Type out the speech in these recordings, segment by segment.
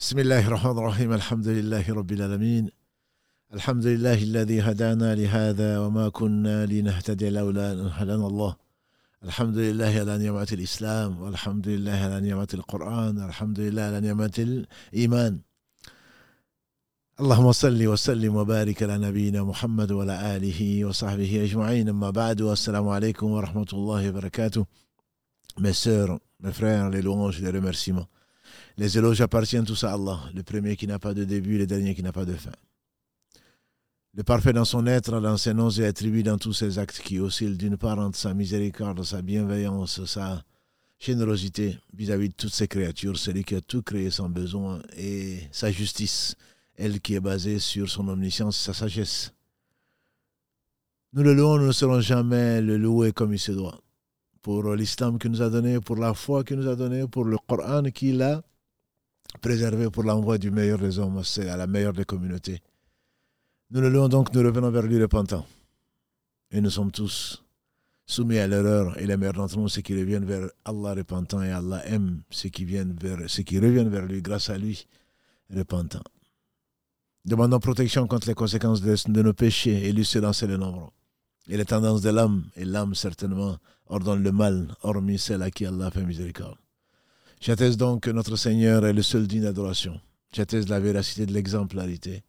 بسم الله الرحمن الرحيم الحمد لله رب العالمين الحمد لله الذي هدانا لهذا وما كنا لنهتدي لولا أن هدانا الله الحمد لله على نعمة الإسلام والحمد لله على نعمة القرآن الحمد لله على نعمة الإيمان اللهم صل وسلم وبارك على نبينا محمد وعلى آله وصحبه أجمعين أما بعد والسلام عليكم ورحمة الله وبركاته Mes sœurs, mes frères, les louanges. Les éloges appartiennent tous à Allah, le premier qui n'a pas de début, le dernier qui n'a pas de fin. Le parfait dans son être, dans ses noms et attributs, dans tous ses actes qui oscillent d'une part entre sa miséricorde, sa bienveillance, sa générosité vis-à-vis de toutes ses créatures, celui qui a tout créé sans besoin, et sa justice, elle qui est basée sur son omniscience sa sagesse. Nous le louons, nous ne serons jamais le louer comme il se doit. Pour l'islam qu'il nous a donné, pour la foi qu'il nous a donné, pour le Coran qu'il a préservé pour l'envoi du meilleur des hommes, à la meilleure des communautés. Nous le louons donc, nous revenons vers lui repentant. Et nous sommes tous soumis à l'erreur et les meilleurs d'entre nous, ceux qui reviennent vers Allah repentant et Allah aime ceux qui, viennent vers, ceux qui reviennent vers lui grâce à lui repentant. Demandons protection contre les conséquences de, nos péchés et lui se lancer le nombre. Et les tendances de l'âme, et l'âme certainement ordonne le mal, hormis celle à qui Allah fait miséricorde. J'atteste donc que notre Seigneur est le seul digne d'adoration. J'atteste la véracité de l'exemplarité,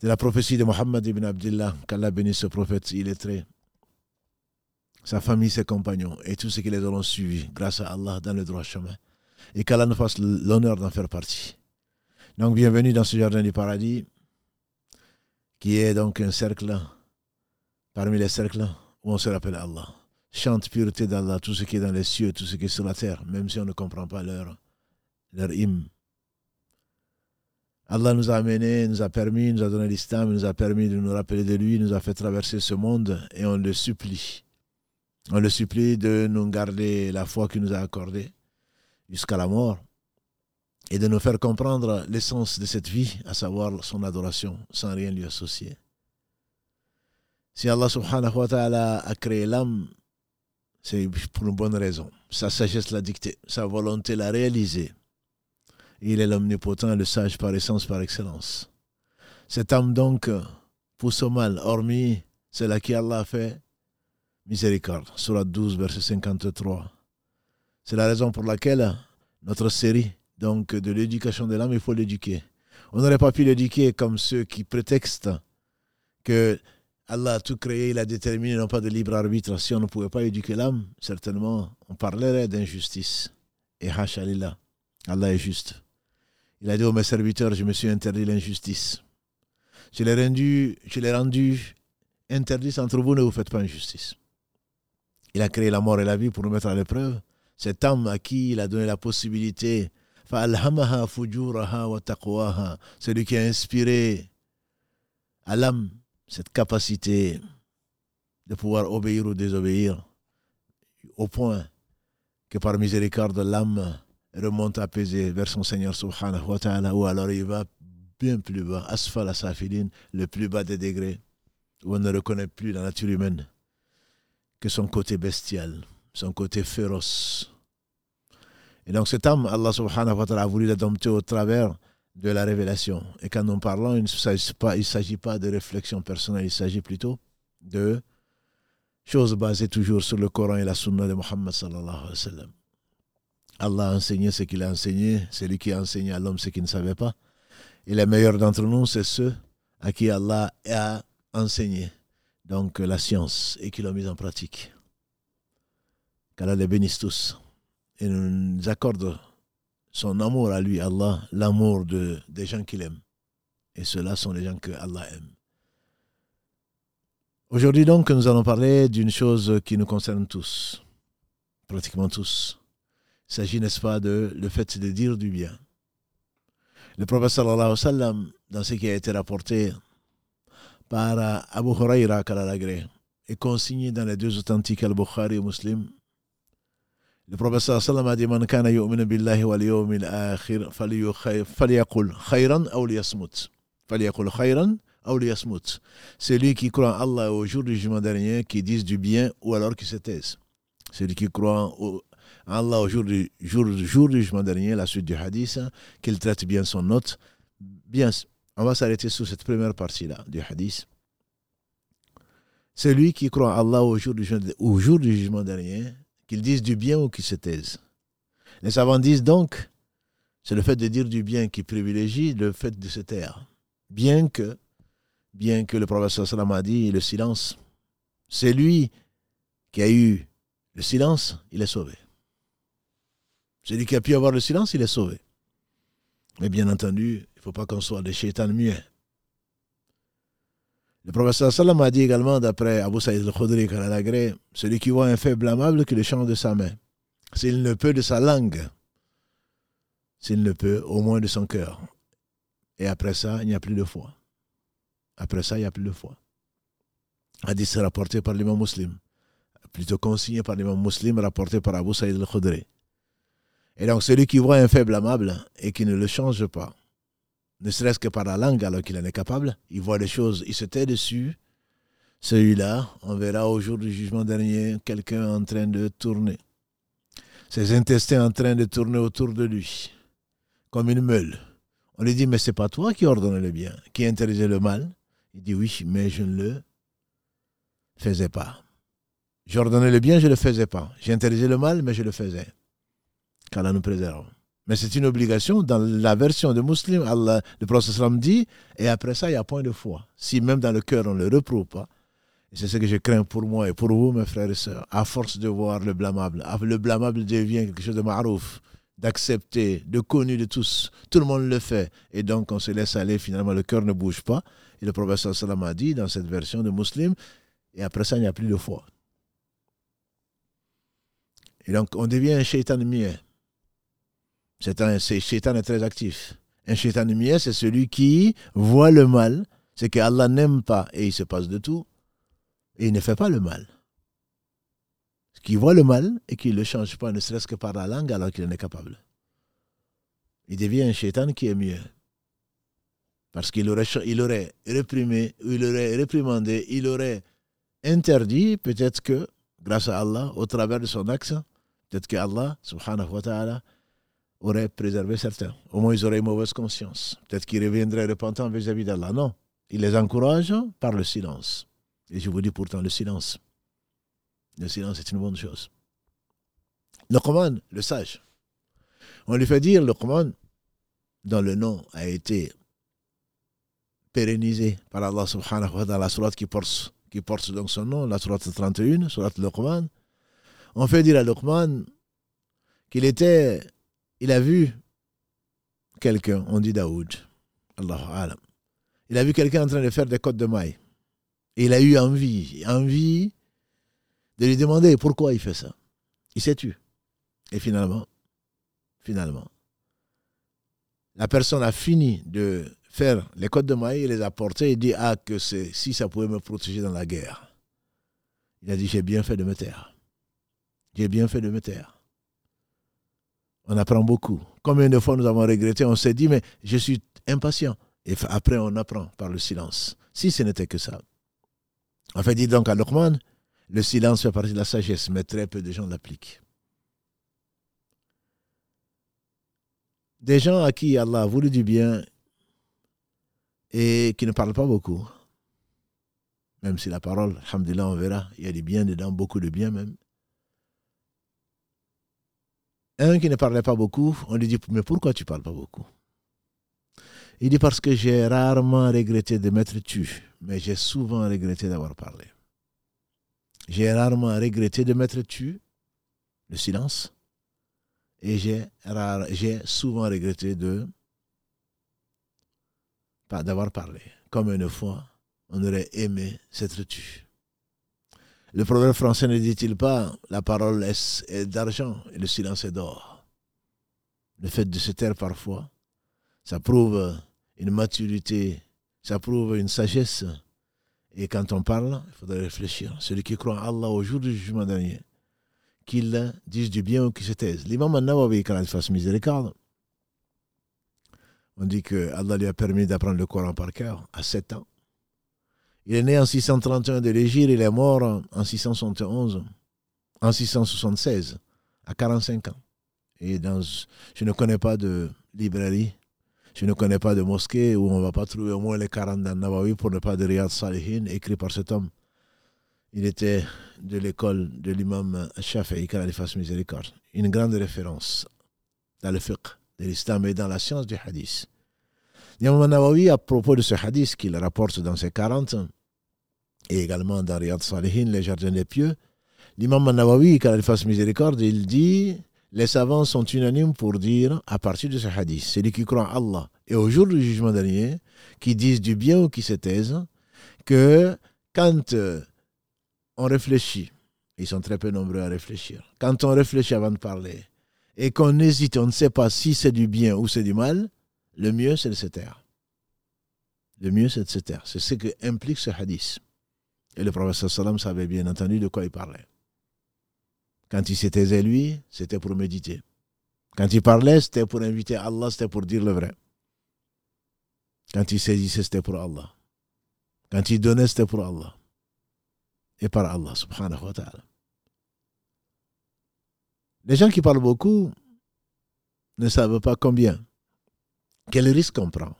de la prophétie de Mohammed ibn Abdullah, qu'Allah bénisse ce prophète illettré, sa famille, ses compagnons et tous ceux qui les auront suivis grâce à Allah dans le droit chemin. Et qu'Allah nous fasse l'honneur d'en faire partie. Donc bienvenue dans ce jardin du paradis, qui est donc un cercle parmi les cercles où on se rappelle Allah. Chante pureté d'Allah, tout ce qui est dans les cieux, tout ce qui est sur la terre, même si on ne comprend pas leur, leur hymne. Allah nous a amenés, nous a permis, nous a donné l'islam, nous a permis de nous rappeler de lui, nous a fait traverser ce monde et on le supplie. On le supplie de nous garder la foi qu'il nous a accordée jusqu'à la mort et de nous faire comprendre l'essence de cette vie, à savoir son adoration, sans rien lui associer. Si Allah subhanahu wa ta'ala a créé l'âme, c'est pour une bonne raison. Sa sagesse l'a dicté, sa volonté l'a réalisé. Il est l'omnipotent, le sage par essence, par excellence. Cette âme donc pousse au mal, hormis celle qui Allah a fait miséricorde. Surah 12, verset 53. C'est la raison pour laquelle notre série donc de l'éducation de l'âme, il faut l'éduquer. On n'aurait pas pu l'éduquer comme ceux qui prétextent que Allah a tout créé, il a déterminé, non pas de libre arbitre. Si on ne pouvait pas éduquer l'âme, certainement, on parlerait d'injustice. Et hachalillah, Allah est juste. Il a dit aux mes serviteurs, je me suis interdit l'injustice. Je l'ai rendu, je l'ai interdit entre vous, ne vous faites pas injustice. Il a créé la mort et la vie pour nous mettre à l'épreuve. Cet âme à qui il a donné la possibilité celui qui a inspiré à l'âme cette capacité de pouvoir obéir ou désobéir, au point que par miséricorde, l'âme remonte apaisée vers son Seigneur subhanahu wa ou alors il va bien plus bas, asfal asafilin, le plus bas des degrés, où on ne reconnaît plus la nature humaine que son côté bestial, son côté féroce, et donc cet âme, Allah subhanahu wa ta'ala a voulu l'adopter au travers de la révélation. Et quand nous parlons, il ne s'agit pas, pas de réflexion personnelle, il s'agit plutôt de choses basées toujours sur le Coran et la Sunna de Muhammad sallallahu. Allah a enseigné ce qu'il a enseigné, c'est lui qui a enseigné à l'homme ce qu'il ne savait pas. Et les meilleurs d'entre nous, c'est ceux à qui Allah a enseigné donc la science et qui l'ont mise en pratique. Qu'Allah les bénisse tous et nous accorde son amour à lui, Allah, l'amour de, des gens qu'il aime. Et ceux-là sont les gens que Allah aime. Aujourd'hui donc, nous allons parler d'une chose qui nous concerne tous, pratiquement tous. Il s'agit, n'est-ce pas, de le fait de dire du bien. Le prophète sallallahu dans ce qui a été rapporté par Abu Huraira, est consigné dans les deux authentiques Al-Bukhari et Muslim, le professeur sallam a dit Man kana yu'minu billahi wal yawmil akhir falyaqul khayran aw liyasmut. Falyaqul khayran aw liyasmut. Celui qui croit en Allah au jour du jugement dernier, qui dise du bien ou alors qui se taise. Celui qui croit Allah au jour du, jour, du jugement dernier, la suite du hadith, qu'il traite bien son hôte. Bien, on va s'arrêter sur cette première partie-là du hadith. Celui qui croit à Allah au jour du, au jour du jugement dernier, qu'il dise du bien ou qu'il se taise. Les savants disent donc, c'est le fait de dire du bien qui privilégie le fait de se taire. Bien que, bien que le prophète sallam a dit le silence, c'est lui qui a eu le silence, il est sauvé. Celui qui a pu avoir le silence, il est sauvé. Mais bien entendu, il ne faut pas qu'on soit des chétans muets. Le professeur Salam a dit également, d'après Abu Saïd al-Khudri celui qui voit un fait blâmable que le chant de sa main. S'il ne peut de sa langue, s'il ne peut, au moins de son cœur. Et après ça, il n'y a plus de foi. Après ça, il n'y a plus de foi. Hadith rapporté par l'imam muslim. Plutôt consigné par l'imam muslim, rapporté par Abu Saïd al-Khudri. Et donc, celui qui voit un fait blâmable et qui ne le change pas, ne serait-ce que par la langue alors qu'il en est capable. Il voit des choses, il se tait dessus. Celui-là, on verra au jour du jugement dernier quelqu'un en train de tourner. Ses intestins en train de tourner autour de lui, comme une meule. On lui dit, mais c'est pas toi qui ordonnais le bien, qui interdisais le mal. Il dit, oui, mais je ne le faisais pas. J'ordonnais le bien, je ne le faisais pas. J'interdisais le mal, mais je le faisais. Qu'Allah nous préserve. Mais c'est une obligation. Dans la version de Muslim, Allah, le prophète dit, et après ça, il n'y a point de foi. Si même dans le cœur, on ne le reprouve pas. C'est ce que je crains pour moi et pour vous, mes frères et sœurs. À force de voir le blâmable, le blâmable devient quelque chose de marouf, d'accepter, de connu de tous. Tout le monde le fait. Et donc, on se laisse aller, finalement, le cœur ne bouge pas. Et le prophète sallam a dit dans cette version de Muslim, et après ça, il n'y a plus de foi. Et donc, on devient un shaitan mieux. C'est un shaitan est très actif. Un shaitan mieux, c'est celui qui voit le mal, c'est qu'Allah n'aime pas et il se passe de tout, et il ne fait pas le mal. Qui voit le mal et qui ne le change pas, ne serait-ce que par la langue, alors qu'il en est capable. Il devient un shaitan qui est mieux. Parce qu'il aurait, il aurait réprimé, il aurait réprimandé, il aurait interdit, peut-être que, grâce à Allah, au travers de son axe, peut-être que Allah, subhanahu wa ta'ala, aurait préservé certains. Au moins, ils auraient une mauvaise conscience. Peut-être qu'ils reviendraient repentants vis-à-vis d'Allah. Non. Il les encourage par le silence. Et je vous dis pourtant le silence. Le silence est une bonne chose. Le Coran, le sage. On lui fait dire le Coran, dont le nom a été pérennisé par Allah subhanahu wa ta'ala, la surat qui porte, qui porte donc son nom, la surat 31, surat le Coran. On fait dire à Luqman qu'il était il a vu quelqu'un, on dit Daoud, Allah Il a vu quelqu'un en train de faire des côtes de maille. Et il a eu envie, envie de lui demander pourquoi il fait ça. Il s'est tué. Et finalement, finalement, la personne a fini de faire les côtes de maille, il les a portées et dit Ah, que si ça pouvait me protéger dans la guerre. Il a dit J'ai bien fait de me taire. J'ai bien fait de me taire on apprend beaucoup. Combien de fois nous avons regretté, on s'est dit, mais je suis impatient. Et après, on apprend par le silence. Si ce n'était que ça. En fait, dit donc à Luqman, le silence fait partie de la sagesse, mais très peu de gens l'appliquent. Des gens à qui Allah a voulu du bien et qui ne parlent pas beaucoup, même si la parole, alhamdulillah, on verra, il y a du bien dedans, beaucoup de bien même. Un qui ne parlait pas beaucoup, on lui dit Mais pourquoi tu parles pas beaucoup? Il dit Parce que j'ai rarement regretté de m'être tu, mais j'ai souvent regretté d'avoir parlé. J'ai rarement regretté de m'être tu, le silence, et j'ai souvent regretté de d'avoir parlé. Comme une fois, on aurait aimé s'être tu. Le proverbe français ne dit-il pas la parole est, d'argent et le silence est d'or Le fait de se taire parfois, ça prouve une maturité, ça prouve une sagesse. Et quand on parle, il faudrait réfléchir. Celui qui croit en Allah au jour du jugement dernier, qu'il dise du bien ou qu'il se taise. L'imam quand il fasse miséricorde, on dit que Allah lui a permis d'apprendre le Coran par cœur à 7 ans. Il est né en 631 de l'Égypte, il est mort en 671, en 676 à 45 ans. Et dans, je ne connais pas de librairie, je ne connais pas de mosquée où on ne va pas trouver au moins les 40 Nawawi pour ne pas de Riyad Salihin, écrit par cet homme. Il était de l'école de l'imam Shafi'i, fasse miséricorde. Une grande référence dans le fiqh de l'islam et dans la science du hadith. L'imam Nawawi, à propos de ce hadith qu'il rapporte dans ses 40 et également dans Riyad Salihin, les jardins des pieux, l'imam Nawawi, qu'Allah fasse miséricorde, il dit les savants sont unanimes pour dire, à partir de ce hadith, celui qui croit en Allah et au jour du jugement dernier, qui disent du bien ou qui se taisent, que quand euh, on réfléchit, ils sont très peu nombreux à réfléchir, quand on réfléchit avant de parler, et qu'on hésite, on ne sait pas si c'est du bien ou c'est du mal, le mieux c'est de se taire. Le mieux c'est de se taire. C'est ce que implique ce hadith. Et le professeur Salam savait bien entendu de quoi il parlait. Quand il s'était lui, c'était pour méditer. Quand il parlait, c'était pour inviter Allah, c'était pour dire le vrai. Quand il saisissait, c'était pour Allah. Quand il donnait, c'était pour Allah. Et par Allah, subhanahu wa ta'ala. Les gens qui parlent beaucoup ne savent pas combien, quel risque on prend.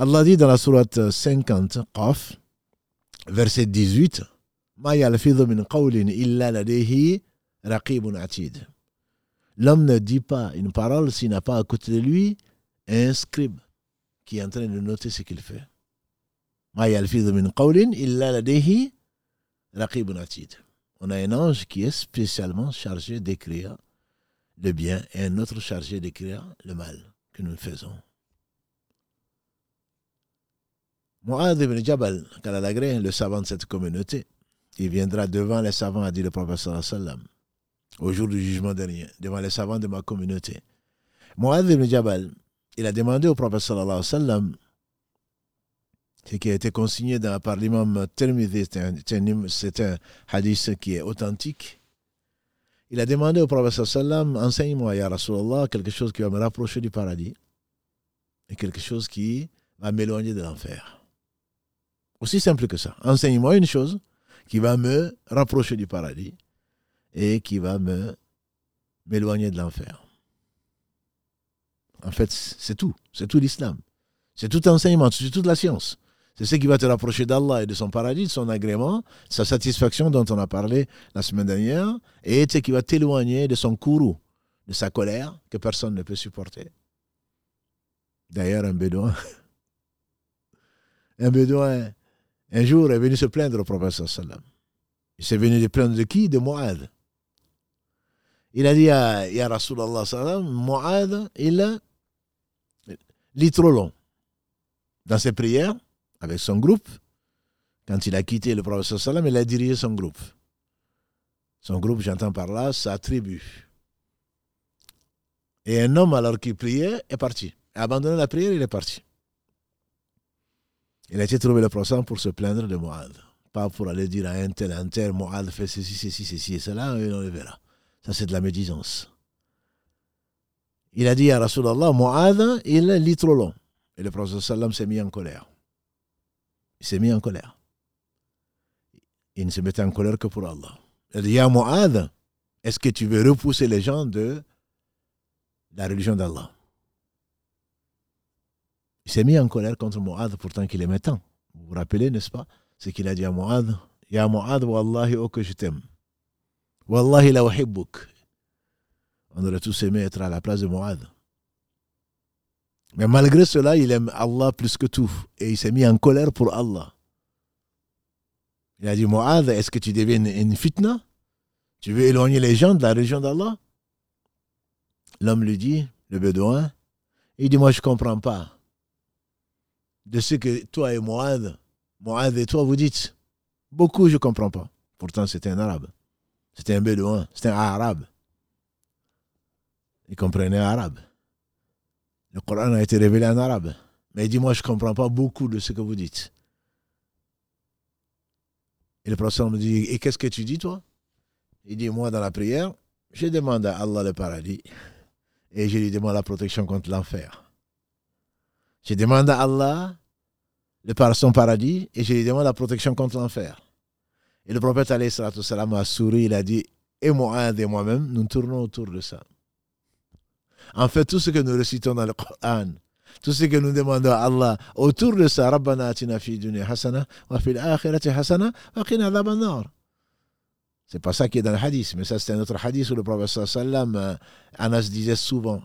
Allah dit dans la sourate 50, Qaf, verset 18, L'homme ne dit pas une parole s'il n'a pas à côté de lui un scribe qui est en train de noter ce qu'il fait. On a un ange qui est spécialement chargé d'écrire le bien et un autre chargé d'écrire le mal que nous faisons. Mu'adh ibn Jabal, le savant de cette communauté, il viendra devant les savants, a dit le prophète sallam, au jour du jugement dernier, devant les savants de ma communauté. Mu'adh ibn Jabal, il a demandé au sallallahu sallam, ce qui a été consigné par l'imam Tirmidhi, c'est un, hadith qui est authentique. Il a demandé au prophète sallam, enseigne-moi, ya Rasulallah, quelque chose qui va me rapprocher du paradis et quelque chose qui va m'éloigner de l'enfer. Aussi simple que ça. Enseigne-moi une chose qui va me rapprocher du paradis et qui va me m'éloigner de l'enfer. En fait, c'est tout. C'est tout l'islam. C'est tout enseignement, c'est toute la science. C'est ce qui va te rapprocher d'Allah et de son paradis, de son agrément, sa satisfaction dont on a parlé la semaine dernière, et ce qui va t'éloigner de son courroux, de sa colère que personne ne peut supporter. D'ailleurs, un bédouin, un bédouin un jour, est venu se plaindre au sallam. Il s'est venu se plaindre de qui? De Mu'ad. Il a dit à Ya Rasulallah sallam, Mu'ad, il lit trop long. Dans ses prières, avec son groupe, quand il a quitté le prophète sallam, il a dirigé son groupe. Son groupe, j'entends par là, sa tribu. Et un homme, alors qu'il priait, est parti. A abandonné la prière, il est parti. Il a été trouvé le procès pour se plaindre de Moad. Pas pour aller dire à un tel, un tel, Moad fait ceci, ceci, ceci et cela, et on le verra. Ça, c'est de la médisance. Il a dit à Rasulallah, Moad, il lit trop long. Et le prophète sallam s'est mis en colère. Il s'est mis en colère. Il ne se mettait en colère que pour Allah. Il a dit, Ya Moad, est-ce que tu veux repousser les gens de la religion d'Allah? Il s'est mis en colère contre Mu'adh pourtant qu'il aimait tant. Vous vous rappelez, n'est-ce pas Ce qu'il a dit à Mu'adh Ya Mu'adh, Wallahi, oh que je t'aime. Wallahi la uhibbuk. On aurait tous aimé être à la place de Mu'adh. Mais malgré cela, il aime Allah plus que tout. Et il s'est mis en colère pour Allah. Il a dit Mu'adh, est-ce que tu deviens une fitna? Tu veux éloigner les gens de la région d'Allah? L'homme lui dit, le bédouin, il dit Moi, je ne comprends pas de ce que toi et Moad, Moad et toi vous dites. Beaucoup, je ne comprends pas. Pourtant, c'était un arabe. C'était un bédouin. C'était un arabe. Il comprenait arabe. Le Coran a été révélé en arabe. Mais il dit, moi, je ne comprends pas beaucoup de ce que vous dites. Et le prophète me dit, et qu'est-ce que tu dis, toi? Il dit, moi, dans la prière, je demande à Allah le paradis et je lui demande la protection contre l'enfer. Je demande à Allah le son paradis et je lui demande la protection contre l'enfer. Et le prophète a souri, il a dit, et moi et moi-même, nous tournons autour de ça. En fait, tout ce que nous récitons dans le Coran, tout ce que nous demandons à Allah autour de ça, Rabbana atina fi hasana hasana C'est pas ça qui est dans le hadith, mais ça c'est un autre hadith où le prophète sallam, euh, Anas disait souvent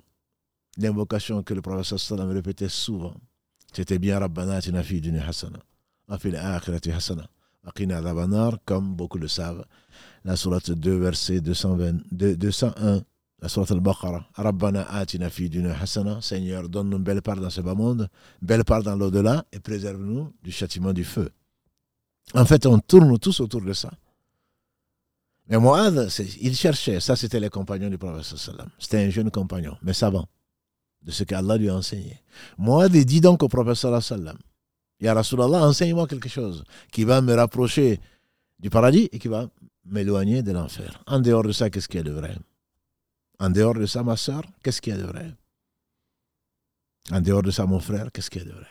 l'invocation que le prophète sallam répétait souvent. C'était bien Rabbana atina fi hasana wa fil akhirati hasana wa qina adhaban comme beaucoup le savent. La sourate 2 verset 220, 201 la sourate al-Baqarah, Rabbana atina fi hasana, Seigneur, donne-nous belle part dans ce bas monde, belle part dans l'au-delà, et préserve-nous du châtiment du feu. En fait, on tourne tous autour de ça. Mais Moad, il cherchait, ça c'était les compagnons du prophète C'était un jeune compagnon, mais savant, de ce qu'Allah lui a enseigné. Moad dit donc au prophète sallam, Ya Rasulallah, enseigne-moi quelque chose qui va me rapprocher du paradis et qui va m'éloigner de l'enfer. En dehors de ça, qu'est-ce qu'il y a de vrai? En dehors de ça, ma soeur, qu'est-ce qu'il y a de vrai? En dehors de ça, mon frère, qu'est-ce qu'il y a de vrai?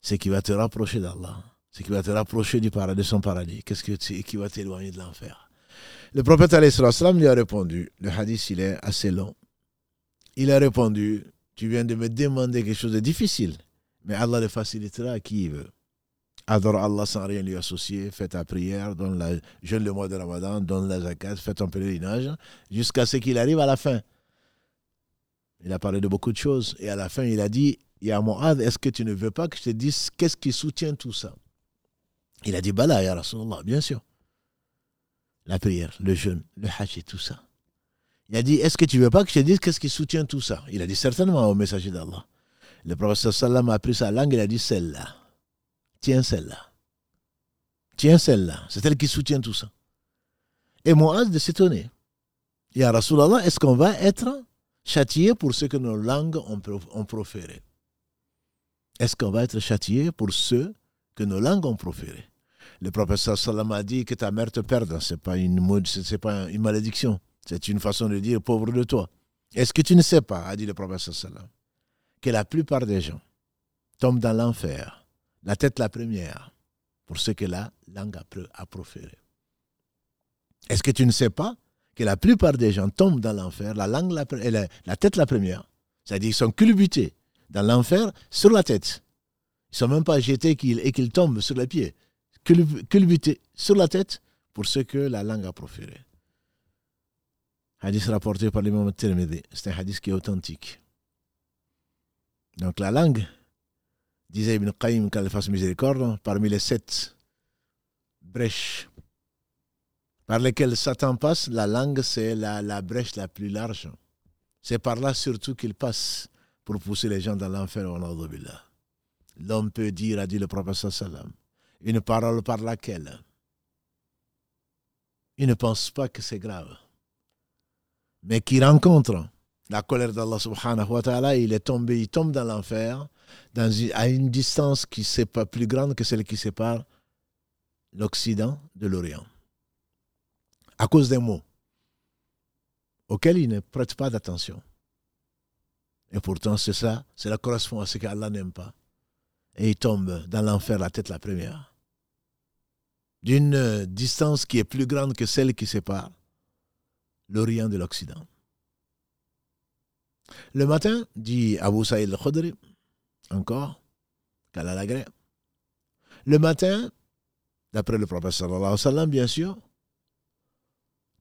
Ce qui va te rapprocher d'Allah, ce qui va te rapprocher de son paradis, qu'est-ce qui va t'éloigner de l'enfer? Le prophète lui a répondu, le hadith il est assez long. Il a répondu, tu viens de me demander quelque chose de difficile, mais Allah le facilitera à qui il veut. Adore Allah sans rien lui associer, fais ta prière, donne la, jeûne le mois de Ramadan, donne la zakat, fais ton pèlerinage, jusqu'à ce qu'il arrive à la fin. Il a parlé de beaucoup de choses, et à la fin, il a dit Ya est-ce que tu ne veux pas que je te dise qu'est-ce qui soutient tout ça? Il a dit Bala, Ya Rasulallah, bien sûr. La prière, le jeûne, le hajj et tout ça. Il a dit Est-ce que tu veux pas que je te dise qu'est-ce qui soutient tout ça? Il a dit certainement au messager d'Allah. Le prophète sallam a pris sa langue, il a dit celle-là. Tiens celle-là. Tiens celle-là. C'est elle qui soutient tout ça. Et Moaz de s'étonner. Ya Rasulallah, est-ce qu'on va être châtié pour ce que nos langues ont, proféré? Est-ce qu'on va être châtié pour ce que nos langues ont proféré? Le professeur sallam a dit que ta mère te perde. Ce n'est pas, pas une malédiction. C'est une façon de dire pauvre de toi. Est-ce que tu ne sais pas, a dit le sallam, que la plupart des gens tombent dans l'enfer la tête la première, pour ce que la langue a proféré. Est-ce que tu ne sais pas que la plupart des gens tombent dans l'enfer, la, langue la, la, tête la première? C'est-à-dire qu'ils sont culbutés dans l'enfer sur la tête. Ils ne sont même pas jetés et qu'ils tombent sur les pieds. Culbutés sur la tête pour ce que la langue a proféré. Hadith rapporté par l'imam Tirmidhi. C'est un hadith qui est authentique. Donc la langue, disait Ibn Qayyim qu'elle fasse miséricorde, parmi les sept brèches par lesquelles Satan passe, la langue, c'est la, la, brèche la plus large. C'est par là surtout qu'il passe pour pousser les gens dans l'enfer. L'homme peut dire, a dit le prophète sallam, une parole par laquelle il ne pense pas que c'est grave, mais qui rencontre la colère d'Allah subhanahu wa ta'ala, il est tombé, il tombe dans l'enfer à une distance qui pas plus grande que celle qui sépare l'Occident de l'Orient. À cause des mots auxquels il ne prête pas d'attention. Et pourtant, c'est ça, cela correspond à ce qu'Allah n'aime pas. Et il tombe dans l'enfer la tête la première. D'une distance qui est plus grande que celle qui sépare l'Orient de l'Occident. Le matin, dit Abu Saïd al-Khudri, encore, qu'Allah Le matin, d'après le prophète bien sûr,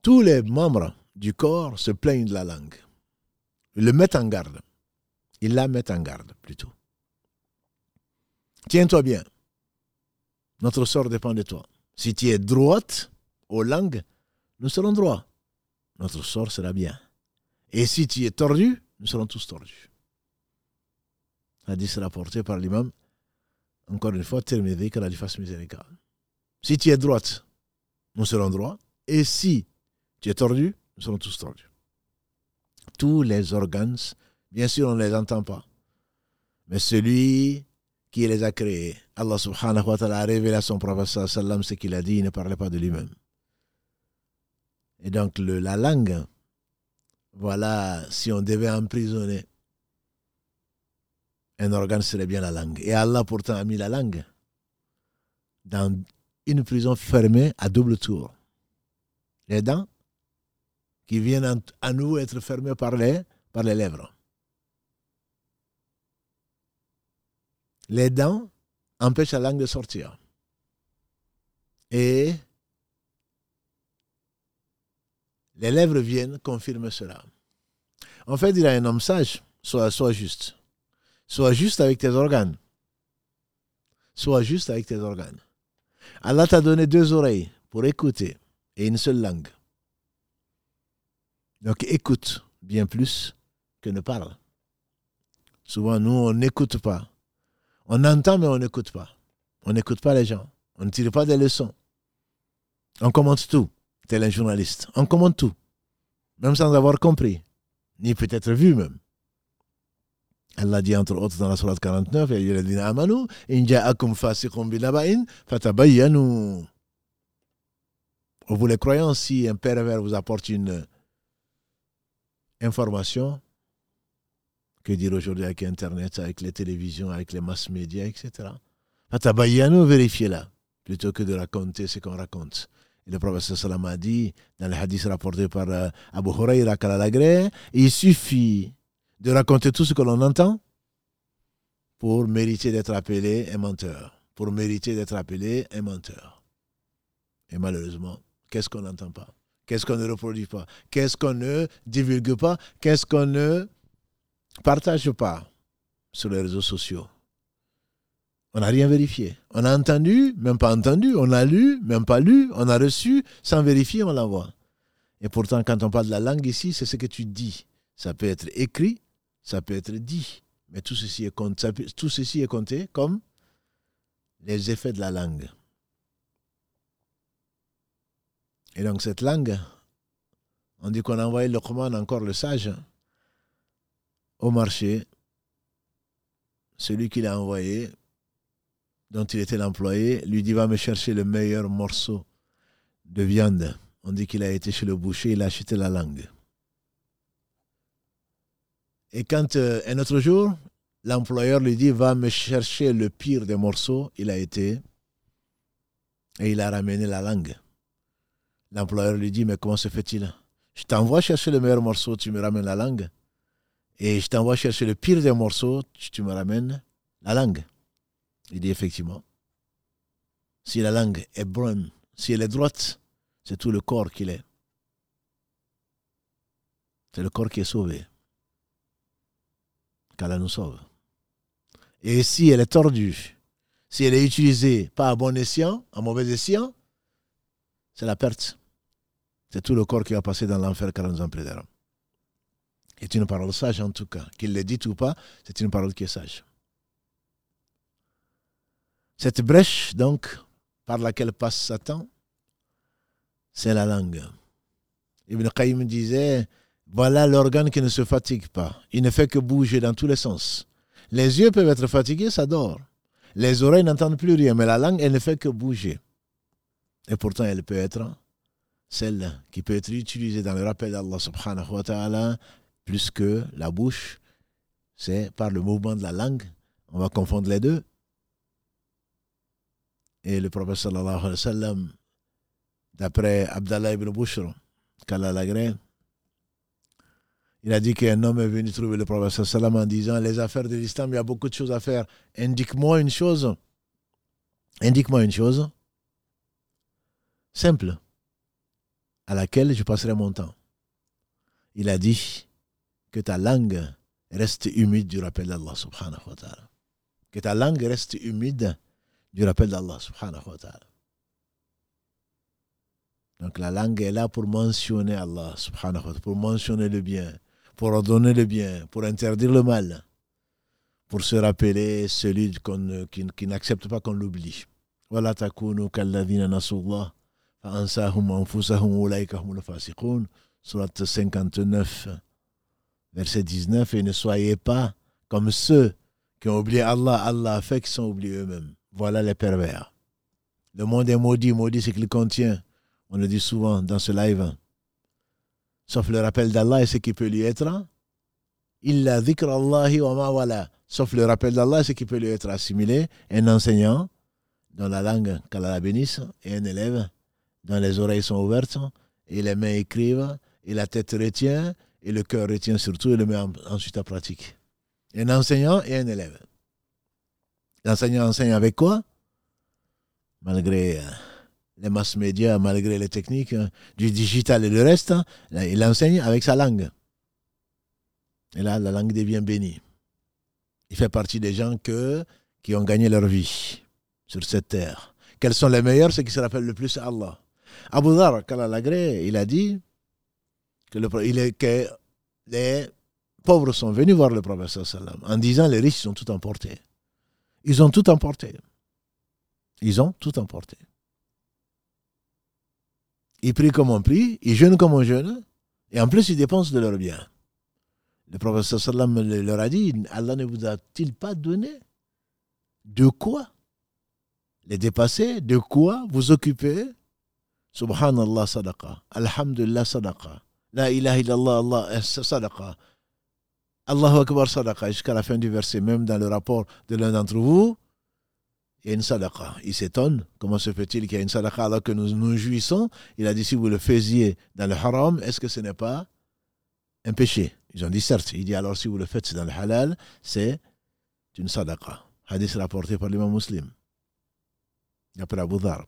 tous les membres du corps se plaignent de la langue. Ils le mettent en garde. Ils la mettent en garde, plutôt. Tiens-toi bien. Notre sort dépend de toi. Si tu es droite aux langues, nous serons droits. Notre sort sera bien. Et si tu es tordu, nous serons tous tordus hadith rapporté par l'imam, encore une fois, Tirmidhi, que la fasse miséricorde. Si tu es droite, nous serons droits. Et si tu es tordu, nous serons tous tordus. Tous les organes, bien sûr, on ne les entend pas. Mais celui qui les a créés, Allah subhanahu wa ta'ala a révélé à son prophète ce qu'il a dit, il ne parlait pas de lui-même. Et donc le, la langue, voilà, si on devait emprisonner un organe serait bien la langue. Et Allah pourtant a mis la langue dans une prison fermée à double tour. Les dents qui viennent à nous être fermées par les, par les lèvres. Les dents empêchent la langue de sortir. Et les lèvres viennent confirmer cela. En fait, il a un homme sage, sois, sois juste. Sois juste avec tes organes. Sois juste avec tes organes. Allah t'a donné deux oreilles pour écouter et une seule langue. Donc écoute bien plus que ne parle. Souvent, nous, on n'écoute pas. On entend, mais on n'écoute pas. On n'écoute pas les gens. On ne tire pas des leçons. On commente tout, tel un journaliste. On commente tout, même sans avoir compris, ni peut-être vu même. Allah dit entre autres dans la Sourate 49, Vous les croyants, si un pervers vous apporte une information, que dire aujourd'hui avec Internet, avec les télévisions, avec les mass médias, etc. vérifiez-la, plutôt que de raconter ce qu'on raconte. Le prophète sallam a dit, dans le hadith rapporté par euh, Abu Huraira Kalalagré, il suffit de raconter tout ce que l'on entend pour mériter d'être appelé un menteur. Pour mériter d'être appelé un menteur. Et malheureusement, qu'est-ce qu'on n'entend pas? Qu'est-ce qu'on ne reproduit pas? Qu'est-ce qu'on ne divulgue pas? Qu'est-ce qu'on ne partage pas sur les réseaux sociaux? On n'a rien vérifié. On a entendu, même pas entendu. On a lu, même pas lu. On a reçu, sans vérifier, on l'envoie. Et pourtant, quand on parle de la langue ici, c'est ce que tu dis. Ça peut être écrit, ça peut être dit. Mais tout ceci est compté, tout ceci est compté comme les effets de la langue. Et donc cette langue, on dit qu'on a envoyé le commande encore le sage au marché. Celui qui l'a envoyé, dont il était l'employé, lui dit va me chercher le meilleur morceau de viande. On dit qu'il a été chez le boucher, il a acheté la langue. Et quand euh, un autre jour, l'employeur lui dit Va me chercher le pire des morceaux, il a été et il a ramené la langue. L'employeur lui dit Mais comment se fait-il? Je t'envoie chercher le meilleur morceau, tu me ramènes la langue. Et je t'envoie chercher le pire des morceaux, tu me ramènes la langue. Il dit Effectivement. Si la langue est bonne, si elle est droite, c'est tout le corps qu'il est. C'est le corps qui est sauvé qu'Allah nous sauve. Et si elle est tordue, si elle est utilisée pas à bon escient, à mauvais escient, c'est la perte. C'est tout le corps qui va passer dans l'enfer 40 ans plus tard. C'est une parole sage en tout cas. Qu'il le dise ou pas, c'est une parole qui est sage. Cette brèche, donc, par laquelle passe Satan, c'est la langue. Ibn Qayyim disait voilà l'organe qui ne se fatigue pas. Il ne fait que bouger dans tous les sens. Les yeux peuvent être fatigués, ça dort. Les oreilles n'entendent plus rien, mais la langue, elle ne fait que bouger. Et pourtant, elle peut être celle qui peut être utilisée dans le rappel d'Allah subhanahu wa ta'ala, plus que la bouche. C'est par le mouvement de la langue. On va confondre les deux. Et le prophète sallallahu alayhi wa d'après Abdallah ibn Bushr, qu'Allah l'agrée, il a dit qu'un homme est venu trouver le prophète sallam en disant Les affaires de l'islam, il y a beaucoup de choses à faire. Indique-moi une chose. Indique-moi une chose simple à laquelle je passerai mon temps. Il a dit que ta langue reste humide du rappel d'Allah subhanahu wa ta'ala. Que ta langue reste humide du rappel d'Allah subhanahu wa ta'ala. Donc la langue est là pour mentionner Allah subhanahu wa ta'ala, pour mentionner le bien, pour ordonner le bien, pour interdire le mal, pour se rappeler celui qui, n'accepte pas qu'on l'oublie. Voilà takunu kalladhina nasullah fa'ansahum anfusahum ulaika humul fasiqun. Surat 59, verset 19. Et ne soyez pas comme ceux qui ont oublié Allah. Allah a fait qu'ils sont oubliés eux-mêmes. Voilà les pervers. Le monde est maudit. Maudit, ce qu'il contient. On le dit souvent dans ce live sauf le rappel d'Allah et ce qui peut lui être. Illa dhikr Allahi wa ma. Sauf le rappel d'Allah et ce qui peut lui être assimilé. Un enseignant, dont la langue, qu'Allah la bénisse, et un élève dont les oreilles sont ouvertes, et les mains écrivent, et la tête retient, et le cœur retient surtout, et le met ensuite en pratique. Un enseignant et un élève. L'enseignant enseigne avec quoi? Malgré euh, les mass médias, malgré les techniques euh, du digital et le reste, hein, il enseigne avec sa langue. Et là, la langue devient bénie. Il fait partie des gens que, qui ont gagné leur vie sur cette terre. Quels sont les meilleurs? Ceux qui se rappellent le plus à Allah. Abu Dhar, il a dit que, le, il est, que les pauvres sont venus voir le prophète en disant les riches sont tout emportés. Ils ont tout emporté. Ils ont tout emporté. Ils prient comme on prie, ils jeûnent comme on jeûne, et en plus ils dépensent de leurs biens. Le sallam leur a dit, Allah ne vous a-t-il pas donné de quoi les dépasser, de quoi vous occuper? Subhanallah sadaqa, Alhamdulillah sadaqa, La ilaha illallah Allah sadaqa, Allahu akbar sadaqa, jusqu'à la fin du verset, même dans le rapport de l'un d'entre vous, il y a une sadaqa. Il s'étonne, comment se fait-il qu'il y a une sadaqa alors que nous nous jouissons? Il a dit, si vous le faisiez dans le haram, est-ce que ce n'est pas un péché? Ils ont dit certes. Il dit alors si vous le faites dans le halal, c'est une sadaqa. Hadith rapporté par l'imam muslim. Après Abu Dhar.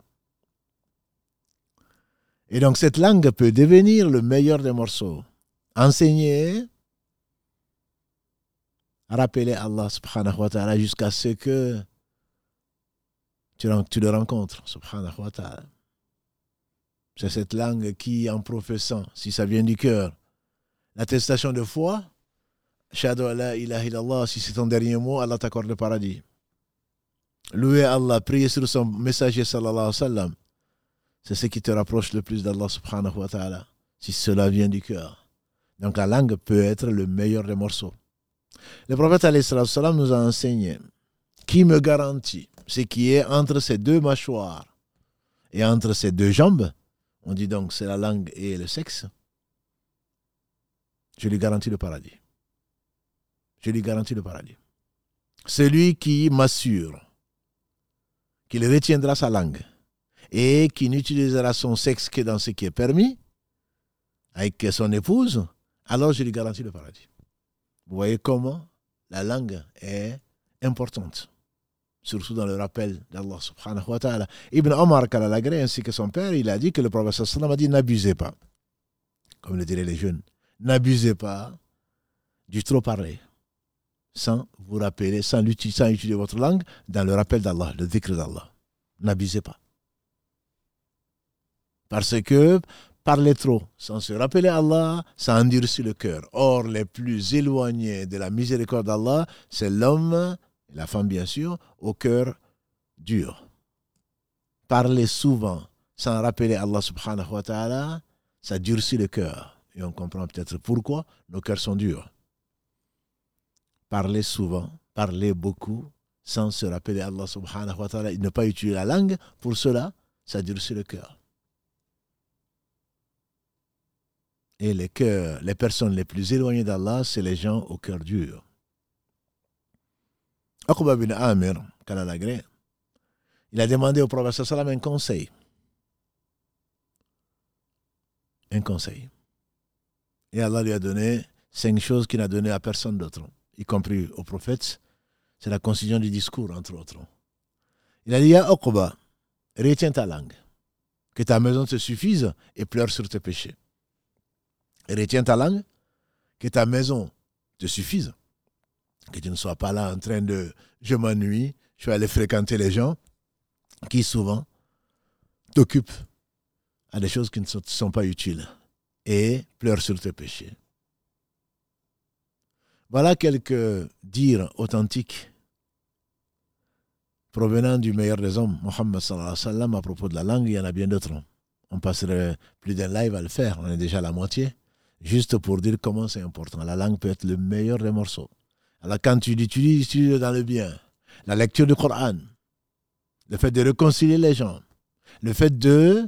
Et donc cette langue peut devenir le meilleur des morceaux. Enseigner, rappeler Allah subhanahu wa ta'ala jusqu'à ce que tu, le rencontres, subhanahu wa ta'ala. C'est cette langue qui, en professant, si ça vient du cœur, l'attestation de foi, Shahadu Allah si c'est ton dernier mot, Allah t'accorde le paradis. Louer Allah, prier sur son messager sallallahu alayhi wa sallam, c'est ce qui te rapproche le plus d'Allah subhanahu wa ta'ala, si cela vient du cœur. Donc la langue peut être le meilleur des morceaux. Le prophète nous a enseigné qui me garantit ce qui est entre ces deux mâchoires et entre ces deux jambes, on dit donc c'est la langue et le sexe, je lui garantis le paradis. Je lui garantis le paradis. Celui qui m'assure qu'il retiendra sa langue et qui n'utilisera son sexe que dans ce qui est permis, avec son épouse, alors je lui garantis le paradis. Vous voyez comment la langue est importante, surtout dans le rappel d'Allah subhanahu wa ta'ala. Ibn Omar Kalalagré ainsi que son père, il a dit que le prophète sallam a dit n'abusez pas, comme le diraient les jeunes n'abusez pas du trop parler, sans vous rappeler, sans, utiliser votre langue dans le rappel d'Allah, le dhikr d'Allah. N'abusez pas. Parce que parler trop, sans se rappeler Allah, ça endurcit le cœur. Or, les plus éloignés de la miséricorde d'Allah, c'est l'homme, et la femme bien sûr, au cœur dur. Parler souvent sans rappeler Allah subhanahu wa ta'ala, ça durcit le cœur. Et on comprend peut-être pourquoi nos cœurs sont durs. Parler souvent, parler beaucoup, sans se rappeler Allah subhanahu wa ta'ala, ne pas utiliser la langue, pour cela, ça durcit le cœur. Et les cœurs, les personnes les plus éloignées d'Allah, c'est les gens au cœur dur. Akhba bin Amir, il a demandé au prophète un conseil. Un conseil. Et Allah lui a donné cinq choses qu'il n'a donné à personne d'autre, y compris au prophète. C'est la concision du discours, entre autres. Il a dit à Oqba, retiens ta langue, que ta maison te suffise et pleure sur tes péchés. Retiens ta langue, que ta maison te suffise, que tu ne sois pas là en train de je m'ennuie, je vais aller fréquenter les gens qui souvent t'occupent à des choses qui ne sont pas utiles et pleure sur tes péchés. Voilà quelques dires authentiques provenant du meilleur des hommes, Mohammed sallallahu alayhi wa sallam, à propos de la langue, il y en a bien d'autres. On passerait plus d'un live à le faire, on est déjà à la moitié, juste pour dire comment c'est important. La langue peut être le meilleur des morceaux. Alors quand tu l'utilises, tu dans le bien. La lecture du Coran, le fait de réconcilier les gens, le fait de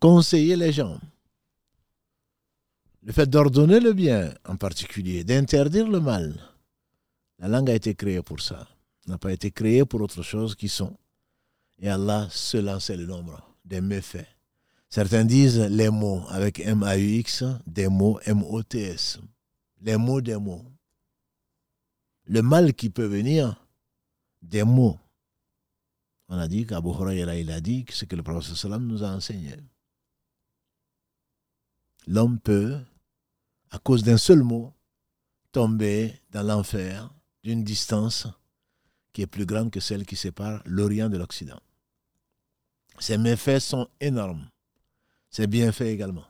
conseiller les gens, le fait d'ordonner le bien en particulier, d'interdire le mal. La langue a été créée pour ça. n'a pas été créée pour autre chose qui sont Et Allah seul en sait le nombre des méfaits. Certains disent les mots avec M-A-U-X, des mots M-O-T-S. Les mots des mots. Le mal qui peut venir des mots. On a dit qu'Abu Huraira, il a dit que ce que le prophète nous a enseigné. L'homme peut, à cause d'un seul mot, tomber dans l'enfer d'une distance qui est plus grande que celle qui sépare l'Orient de l'Occident. Ces méfaits sont énormes. C'est bienfaits également.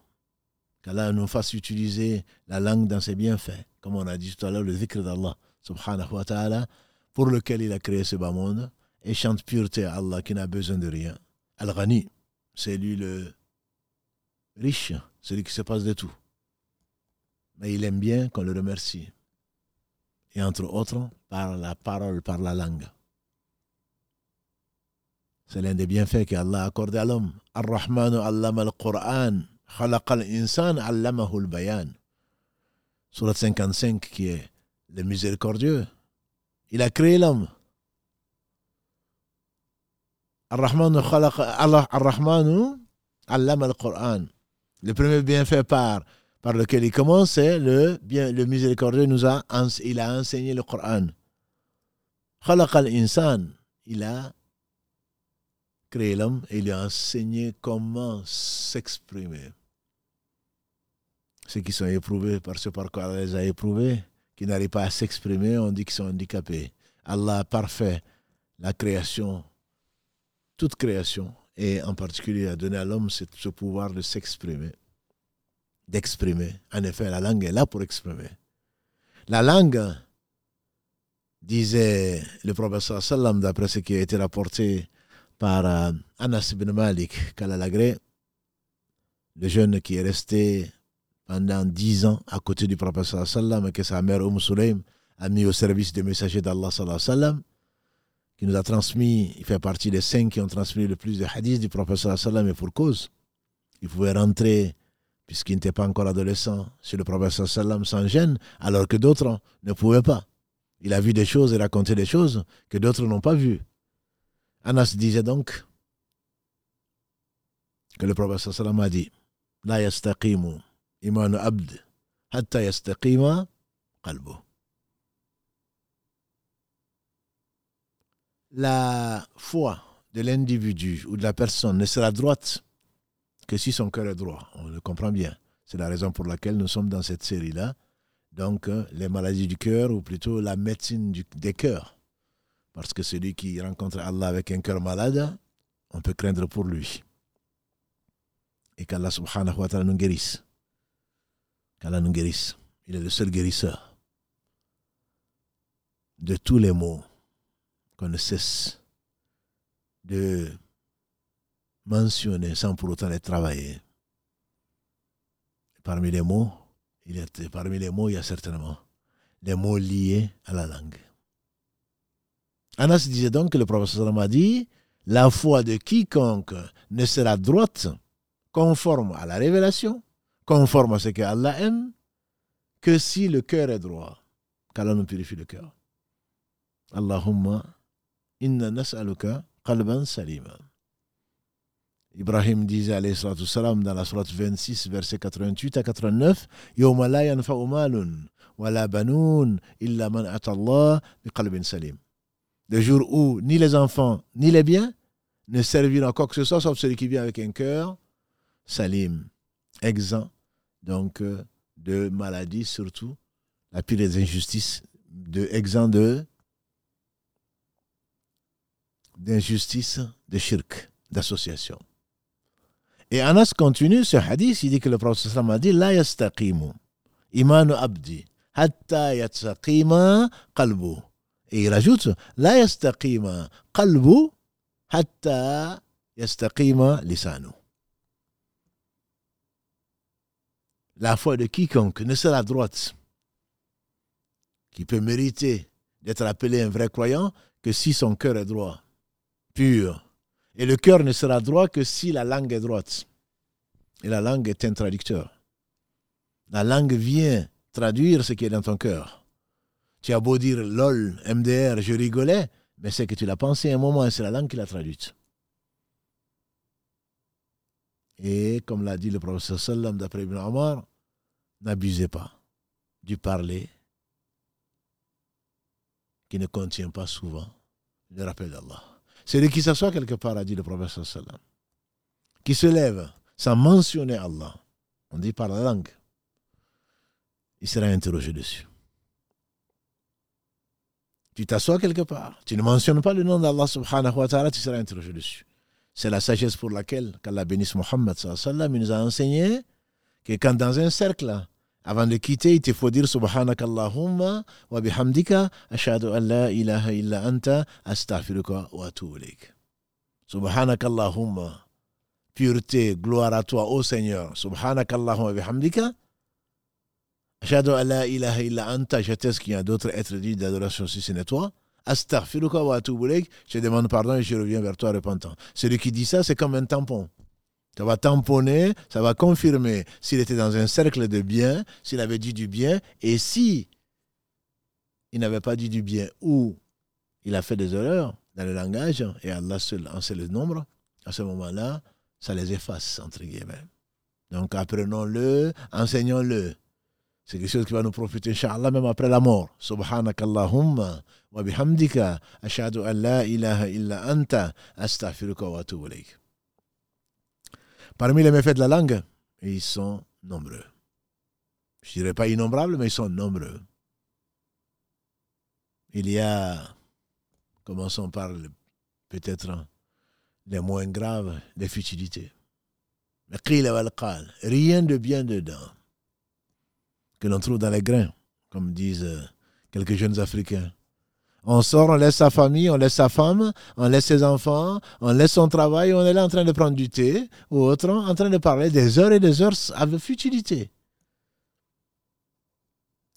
Qu'Allah nous fasse utiliser la langue dans ses bienfaits. Comme on a dit tout à l'heure, le zikr d'Allah, subhanahu wa ta'ala, pour lequel il a créé ce bas monde, et chante pureté à Allah qui n'a besoin de rien. Al-Ghani, c'est lui le riche, celui qui se passe de tout. Mais il aime bien qu'on le remercie. Et entre autres, par la parole, par la langue. C'est l'un des bienfaits qu'Allah a accordé à l'homme. Ar-Rahmanu allama al-Qur'an, khalaqal insan allamahu al-bayan. Surat 55 qui est le miséricordieux. Il a créé l'homme. Ar-Rahmanu Ar-Rahmanu allama al-Qur'an. Le premier bienfait par, par lequel il commence, c'est le, le miséricordieux nous a, il a enseigné le Coran. Khalaqal insan. Il a créé l'homme et lui a enseigné comment s'exprimer. Ceux qui sont éprouvés par ce par quoi Allah les a éprouvés, qui n'arrivent pas à s'exprimer, on dit qu'ils sont handicapés. Allah a parfait la création, toute création, et en particulier a donné à l'homme ce pouvoir de s'exprimer, d'exprimer. En effet, la langue est là pour exprimer. La langue, disait le prophète sallam, d'après ce qui a été rapporté par euh, Anas ibn Malik Kalalagré, le jeune qui est resté pendant dix ans à côté du prophète sallam et que sa mère Umm Sulaim a mis au service des messagers d'Allah sallam, qui nous a transmis, il fait partie des cinq qui ont transmis le plus de hadiths du prophète sallam et pour cause. Il pouvait rentrer, puisqu'il n'était pas encore adolescent, chez le prophète sallam sans gêne, alors que d'autres ne pouvaient pas. Il a vu des choses et raconté des choses que d'autres n'ont pas vues. Anas disait donc que le prophète sallam a dit La imanu abd hatta. La foi de l'individu ou de la personne ne sera droite que si son cœur est droit. On le comprend bien. C'est la raison pour laquelle nous sommes dans cette série-là. Donc, les maladies du cœur, ou plutôt la médecine des cœurs. Parce que celui qui rencontre Allah avec un cœur malade, on peut craindre pour lui. Et qu'Allah subhanahu wa ta'ala nous guérisse. Qu'Allah nous guérisse. Il est le seul guérisseur de tous les maux qu'on ne cesse de mentionner sans pour autant les travailler. Parmi les mots, il y parmi les mots, il y a certainement les mots liés à la langue. Anas disait donc que le professeur a dit La foi de quiconque ne sera droite, conforme à la révélation, conforme à ce que Allah aime, que si le cœur est droit. Qu'Allah nous purifie le cœur. Allahumma inna nas'aluka qalban salima. Ibrahim disait alayhi salam dans la sourate 26, verset 88 à 89 Yawma la yanfa'u malun wa la banoun illa man atallah bi qalbin salim le jour où ni les enfants ni les biens ne serviront quoi que ce soit sauf celui qui vient avec un cœur salim, exempt donc euh, de maladies surtout, la pire des injustices, de, exempt de d'injustice, de shirk, d'association. Et Anas continue ce hadith, il dit que le prophète a dit La yastaqimu imanu abdi hatta yastaqima qalbu. Et il rajoute La. La foi de quiconque ne sera droite, qui peut mériter d'être appelé un vrai croyant, que si son cœur est droit, pur. Et le cœur ne sera droit que si la langue est droite. Et la langue est un traducteur. La langue vient traduire ce qui est dans ton cœur. Tu as beau dire lol, MDR, je rigolais, mais c'est que tu l'as pensé un moment et c'est la langue qui l'a traduite. Et comme l'a dit le professeur Sallam d'après Ibn Omar, n'abusez pas du parler qui ne contient pas souvent le rappel d'Allah. Celui qui s'assoit quelque part, a dit le professeur Sallam, qui se lève sans mentionner Allah, on dit par la langue, il sera interrogé dessus. Tu t'assois quelque part, tu ne mentionnes pas le nom d'Allah subhanahu wa ta'ala, tu seras interrogé dessus. C'est la sagesse pour laquelle, qu'Allah bénisse Muhammad sallam, il nous a enseigné que quand dans un cercle, avant de quitter, il te faut dire Subhanakallahumma wa bihamdika ashhadu an la ilaha illa anta astaghfiruka wa atubu. Subhanakallahumma pureté, gloire à toi, ô Seigneur. Subhanakallahumma wa bihamdika ashhadu an la ilaha illa anta. J'atteste qu'il y a d'autres êtres dits d'adoration si ce n'est toi. Astaghfiruka wa. Je demande pardon et je reviens vers toi repentant. Celui qui dit ça, c'est comme un tampon. Ça va tamponner, ça va confirmer s'il était dans un cercle de bien, s'il avait dit du bien, et si il n'avait pas dit du bien ou il a fait des erreurs dans le langage, et Allah seul en sait le nombre, à ce moment-là, ça les efface, entre guillemets. Donc apprenons-le, enseignons-le. C'est quelque chose qui va nous profiter, Inch'Allah, même après la mort. Subhanakallahumma wa bihamdika ashhadu an la ilaha illa anta astaghfiruka wa atubu Parmi les méfaits de la langue, ils sont nombreux. Je ne dirais pas innombrables, mais ils sont nombreux. Il y a, commençons par peut-être les moins graves, les futilités. Rien de bien dedans. Que l'on trouve dans les grains, comme disent quelques jeunes Africains. On sort, on laisse sa famille, on laisse sa femme, on laisse ses enfants, on laisse son travail, on est là en train de prendre du thé ou autre, en train de parler des heures et des heures avec futilité.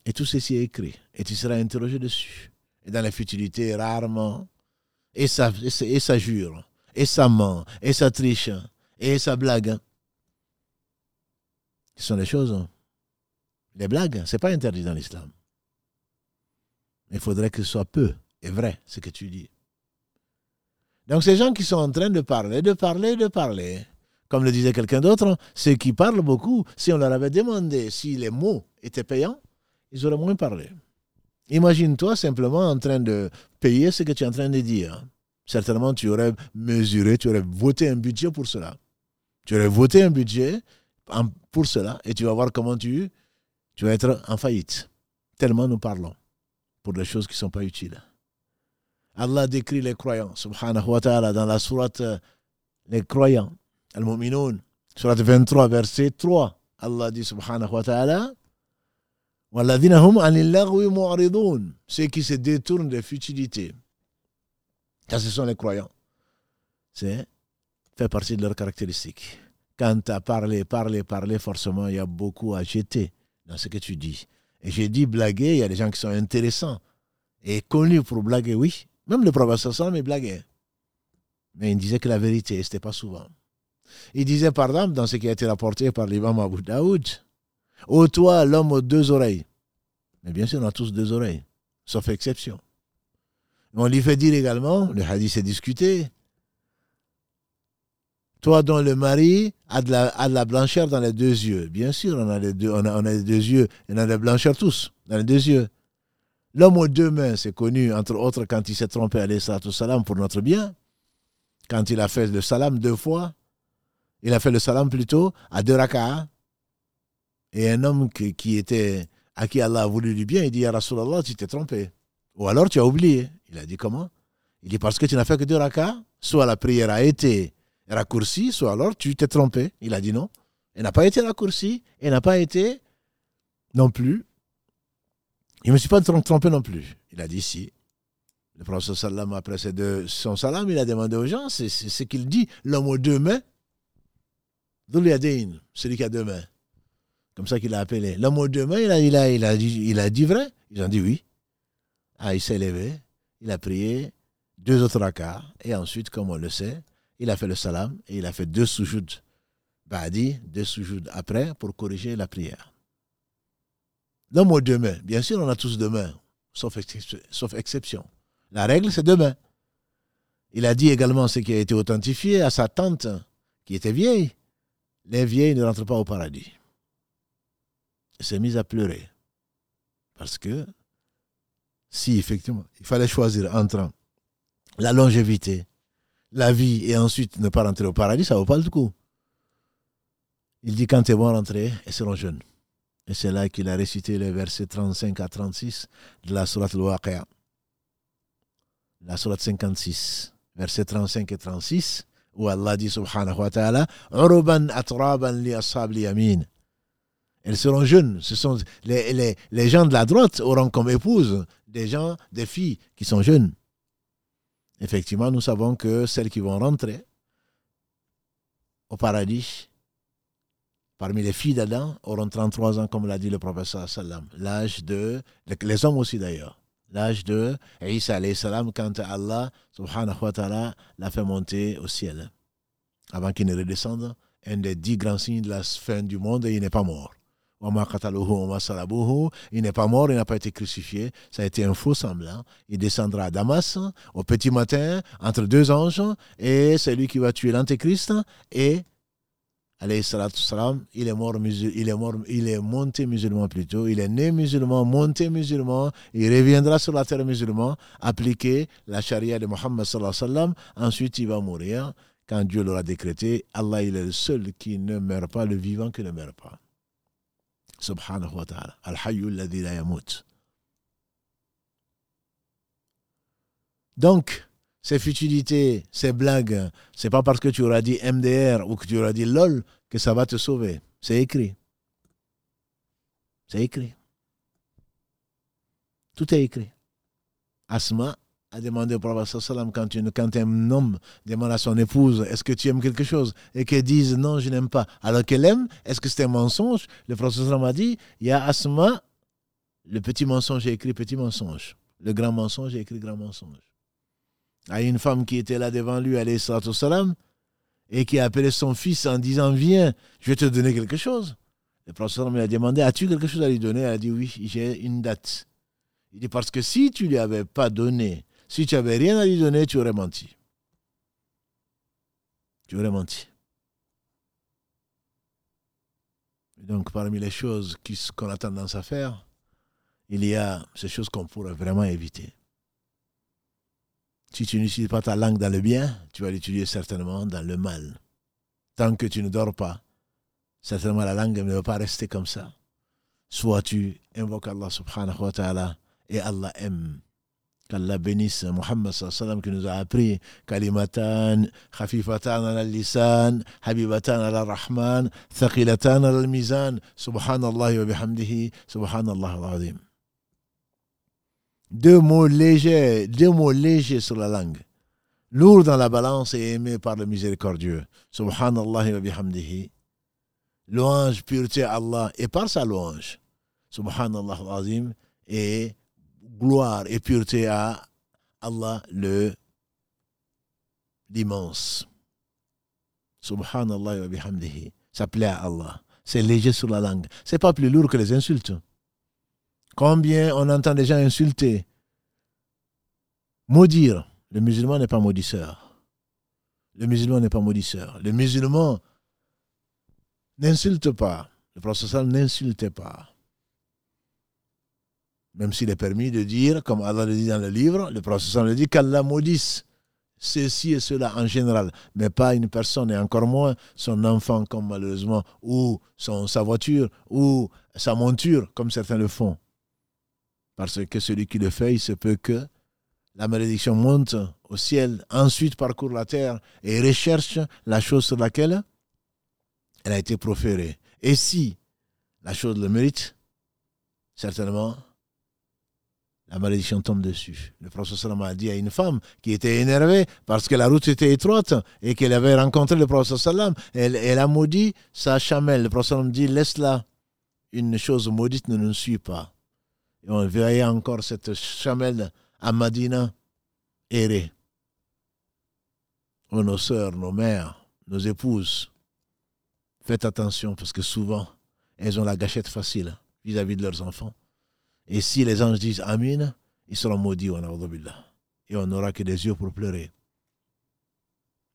Et tout ceci est écrit. Et tu seras interrogé dessus. Et dans la futilité, rarement, et ça, et ça jure, et ça ment, et ça triche, et ça blague. Ce sont des choses. Les blagues, ce n'est pas interdit dans l'islam. Il faudrait que ce soit peu et vrai ce que tu dis. Donc ces gens qui sont en train de parler, de parler, de parler, comme le disait quelqu'un d'autre, ceux qui parlent beaucoup, si on leur avait demandé si les mots étaient payants, ils auraient moins parlé. Imagine-toi simplement en train de payer ce que tu es en train de dire. Certainement, tu aurais mesuré, tu aurais voté un budget pour cela. Tu aurais voté un budget pour cela et tu vas voir comment tu, tu vas être en faillite. Tellement nous parlons pour des choses qui ne sont pas utiles. Allah décrit les croyants, subhanahu wa ta'ala, dans la sourate euh, Les croyants, Al-Mu'minun, sourate 23, verset 3. Allah dit, subhanahu wa ta'ala, hum ceux qui se détournent des futilités. Ça, ce sont les croyants. C'est fait partie de leurs caractéristiques. Quand tu as parlé, parlé, parlé, forcément, il y a beaucoup à jeter dans ce que tu dis. Et j'ai dit blaguer, il y a des gens qui sont intéressants et connus pour blaguer, oui. Même le professeur Sam, il blaguait. Mais il disait que la vérité, ce n'était pas souvent. Il disait, par exemple, dans ce qui a été rapporté par l'imam Abu Daoud, Ô toi, l'homme aux deux oreilles. Mais bien sûr, on a tous deux oreilles, sauf exception. On lui fait dire également, le hadith est discuté, toi dont le mari a de, la, blancheur dans les deux yeux. Bien sûr, on a les deux, on a, les deux yeux, on a la blancheur tous, dans les deux yeux. L'homme aux deux mains, c'est connu, entre autres, quand il s'est trompé à au salam pour notre bien. Quand il a fait le salam deux fois, il a fait le salam plutôt à deux raka'ah. Et un homme qui, était, à qui Allah a voulu du bien, il dit, Ya Rasulallah, tu t'es trompé. Ou alors tu as oublié. Il a dit, comment? Il dit, parce que tu n'as fait que deux raka'ah. Soit la prière a été raccourci, soit alors tu t'es trompé. Il a dit non. Elle n'a pas été raccourci, elle n'a pas été non plus. Il ne me suis pas trompé non plus. Il a dit si. Le prophète sallam, après son salam, il a demandé aux gens, c'est ce qu'il dit, l'homme aux deux mains. celui qui a deux mains. Comme ça qu'il a appelé. L'homme aux deux il a dit vrai. Ils ont dit oui. Ah, il s'est levé, il a prié deux autres rakats, et ensuite, comme on le sait, il a fait le salam et il a fait deux soujoud ba'di, deux soujoud après pour corriger la prière. L'homme aux deux mains, bien sûr, on a tous deux mains, sauf, sauf exception. La règle, c'est deux mains. Il a dit également ce qui a été authentifié à sa tante, qui était vieille. les vieilles ne rentrent pas au paradis. Elle s'est mise à pleurer. Parce que si effectivement il fallait choisir entre la longévité, la vie et ensuite ne pas rentrer au paradis, ça ne vaut pas le coup. Il dit quand ils vont rentrer, elles seront jeunes. Et c'est là qu'il a récité les versets 35 à 36 de la Surat al-Waqi'a. La Surat 56, versets 35 et 36, où Allah dit subhanahu wa ta'ala Uruban atraban li ashab yamin. Elles seront jeunes. Ce sont les, les, les gens de la droite auront comme épouse des gens, des filles qui sont jeunes. Effectivement, nous savons que celles qui vont rentrer au paradis, parmi les filles d'Adam, auront 33 ans, comme l'a dit le professeur. L'âge de, les hommes aussi d'ailleurs, l'âge de Isa salam quand Allah, subhanahu wa ta'ala, l'a fait monter au ciel. Avant qu'il ne redescende, un des dix grands signes de la fin du monde, et il n'est pas mort. Il n'est pas mort, il n'a pas été crucifié. Ça a été un faux semblant. Il descendra à Damas au petit matin entre deux anges et c'est lui qui va tuer l'antéchrist et il est mort il est mort, il est monté musulman plutôt, il est né musulman, monté musulman, il reviendra sur la terre musulman, appliquer la charia de Mohammed ensuite il va mourir quand Dieu l'aura décrété. Allah il est le seul qui ne meurt pas, le vivant qui ne meurt pas. Donc, ces futilités, ces blagues, c'est pas parce que tu auras dit MDR ou que tu auras dit LOL que ça va te sauver. C'est écrit. C'est écrit. Tout est écrit. Asma a demandé au prophète sallam quand, quand un homme demande à son épouse est-ce que tu aimes quelque chose? Et qu'elle dise non je n'aime pas. Alors qu'elle aime est-ce que c'est un mensonge? Le prophète sallam a dit il y a Asma le petit mensonge j'ai écrit petit mensonge. Le grand mensonge j'ai écrit grand mensonge. A une femme qui était là devant lui, alayhi salam, et qui a appelé son fils en disant Viens, je vais te donner quelque chose. Le professeur lui a demandé As-tu quelque chose à lui donner? Elle a dit Oui, j'ai une date. Il dit Parce que si tu lui avais pas donné, si tu n'avais rien à lui donner, tu aurais menti. Tu aurais menti. donc, parmi les choses qu'on a tendance à faire, il y a ces choses qu'on pourrait vraiment éviter. Si tu n'utilises pas ta langue dans le bien, tu vas l'utiliser certainement dans le mal. Tant que tu ne dors pas, certainement la langue ne va pas rester comme ça. Soit tu invoques Allah subhanahu wa ta'ala et Allah aime. Qu'Allah bénisse Muhammad sallam qui nous a appris kalimatan khafifatan al lisan habibatan al rahman thaqilatan al mizan subhanallah wa bihamdihi subhanallah al azim deux mots légers, deux mots légers sur la langue, lourd dans la balance et aimé par le miséricordieux. Subhanallah wa bihamdihi. Louange, pureté à Allah et par sa louange. Subhanallah azim et gloire et pureté à Allah le l'immense. Subhanallah wa bihamdihi. Ça plaît à Allah. C'est léger sur la langue. C'est pas plus lourd que les insultes. Combien on entend des gens insulter, maudire. Le musulman n'est pas maudisseur. Le musulman n'est pas maudisseur. Le musulman n'insulte pas. Le prophète n'insultait pas. Même s'il est permis de dire, comme Allah le dit dans le livre, le prophète le dit qu'Allah maudisse ceci et cela en général, mais pas une personne et encore moins son enfant comme malheureusement, ou sa voiture, ou sa monture comme certains le font. Parce que celui qui le fait, il se peut que la malédiction monte au ciel, ensuite parcourt la terre et recherche la chose sur laquelle elle a été proférée. Et si la chose le mérite, certainement, la malédiction tombe dessus. Le prophète a dit à une femme qui était énervée parce que la route était étroite et qu'elle avait rencontré le prophète elle, elle a maudit sa chamelle. Le prophète dit, laisse-la. Une chose maudite ne nous suit pas. Et on voyait encore cette chamelle à Madina errer. Oh, nos sœurs, nos mères, nos épouses, faites attention parce que souvent, elles ont la gâchette facile vis-à-vis de leurs enfants. Et si les anges disent Amin, ils seront maudits, et on n'aura que des yeux pour pleurer.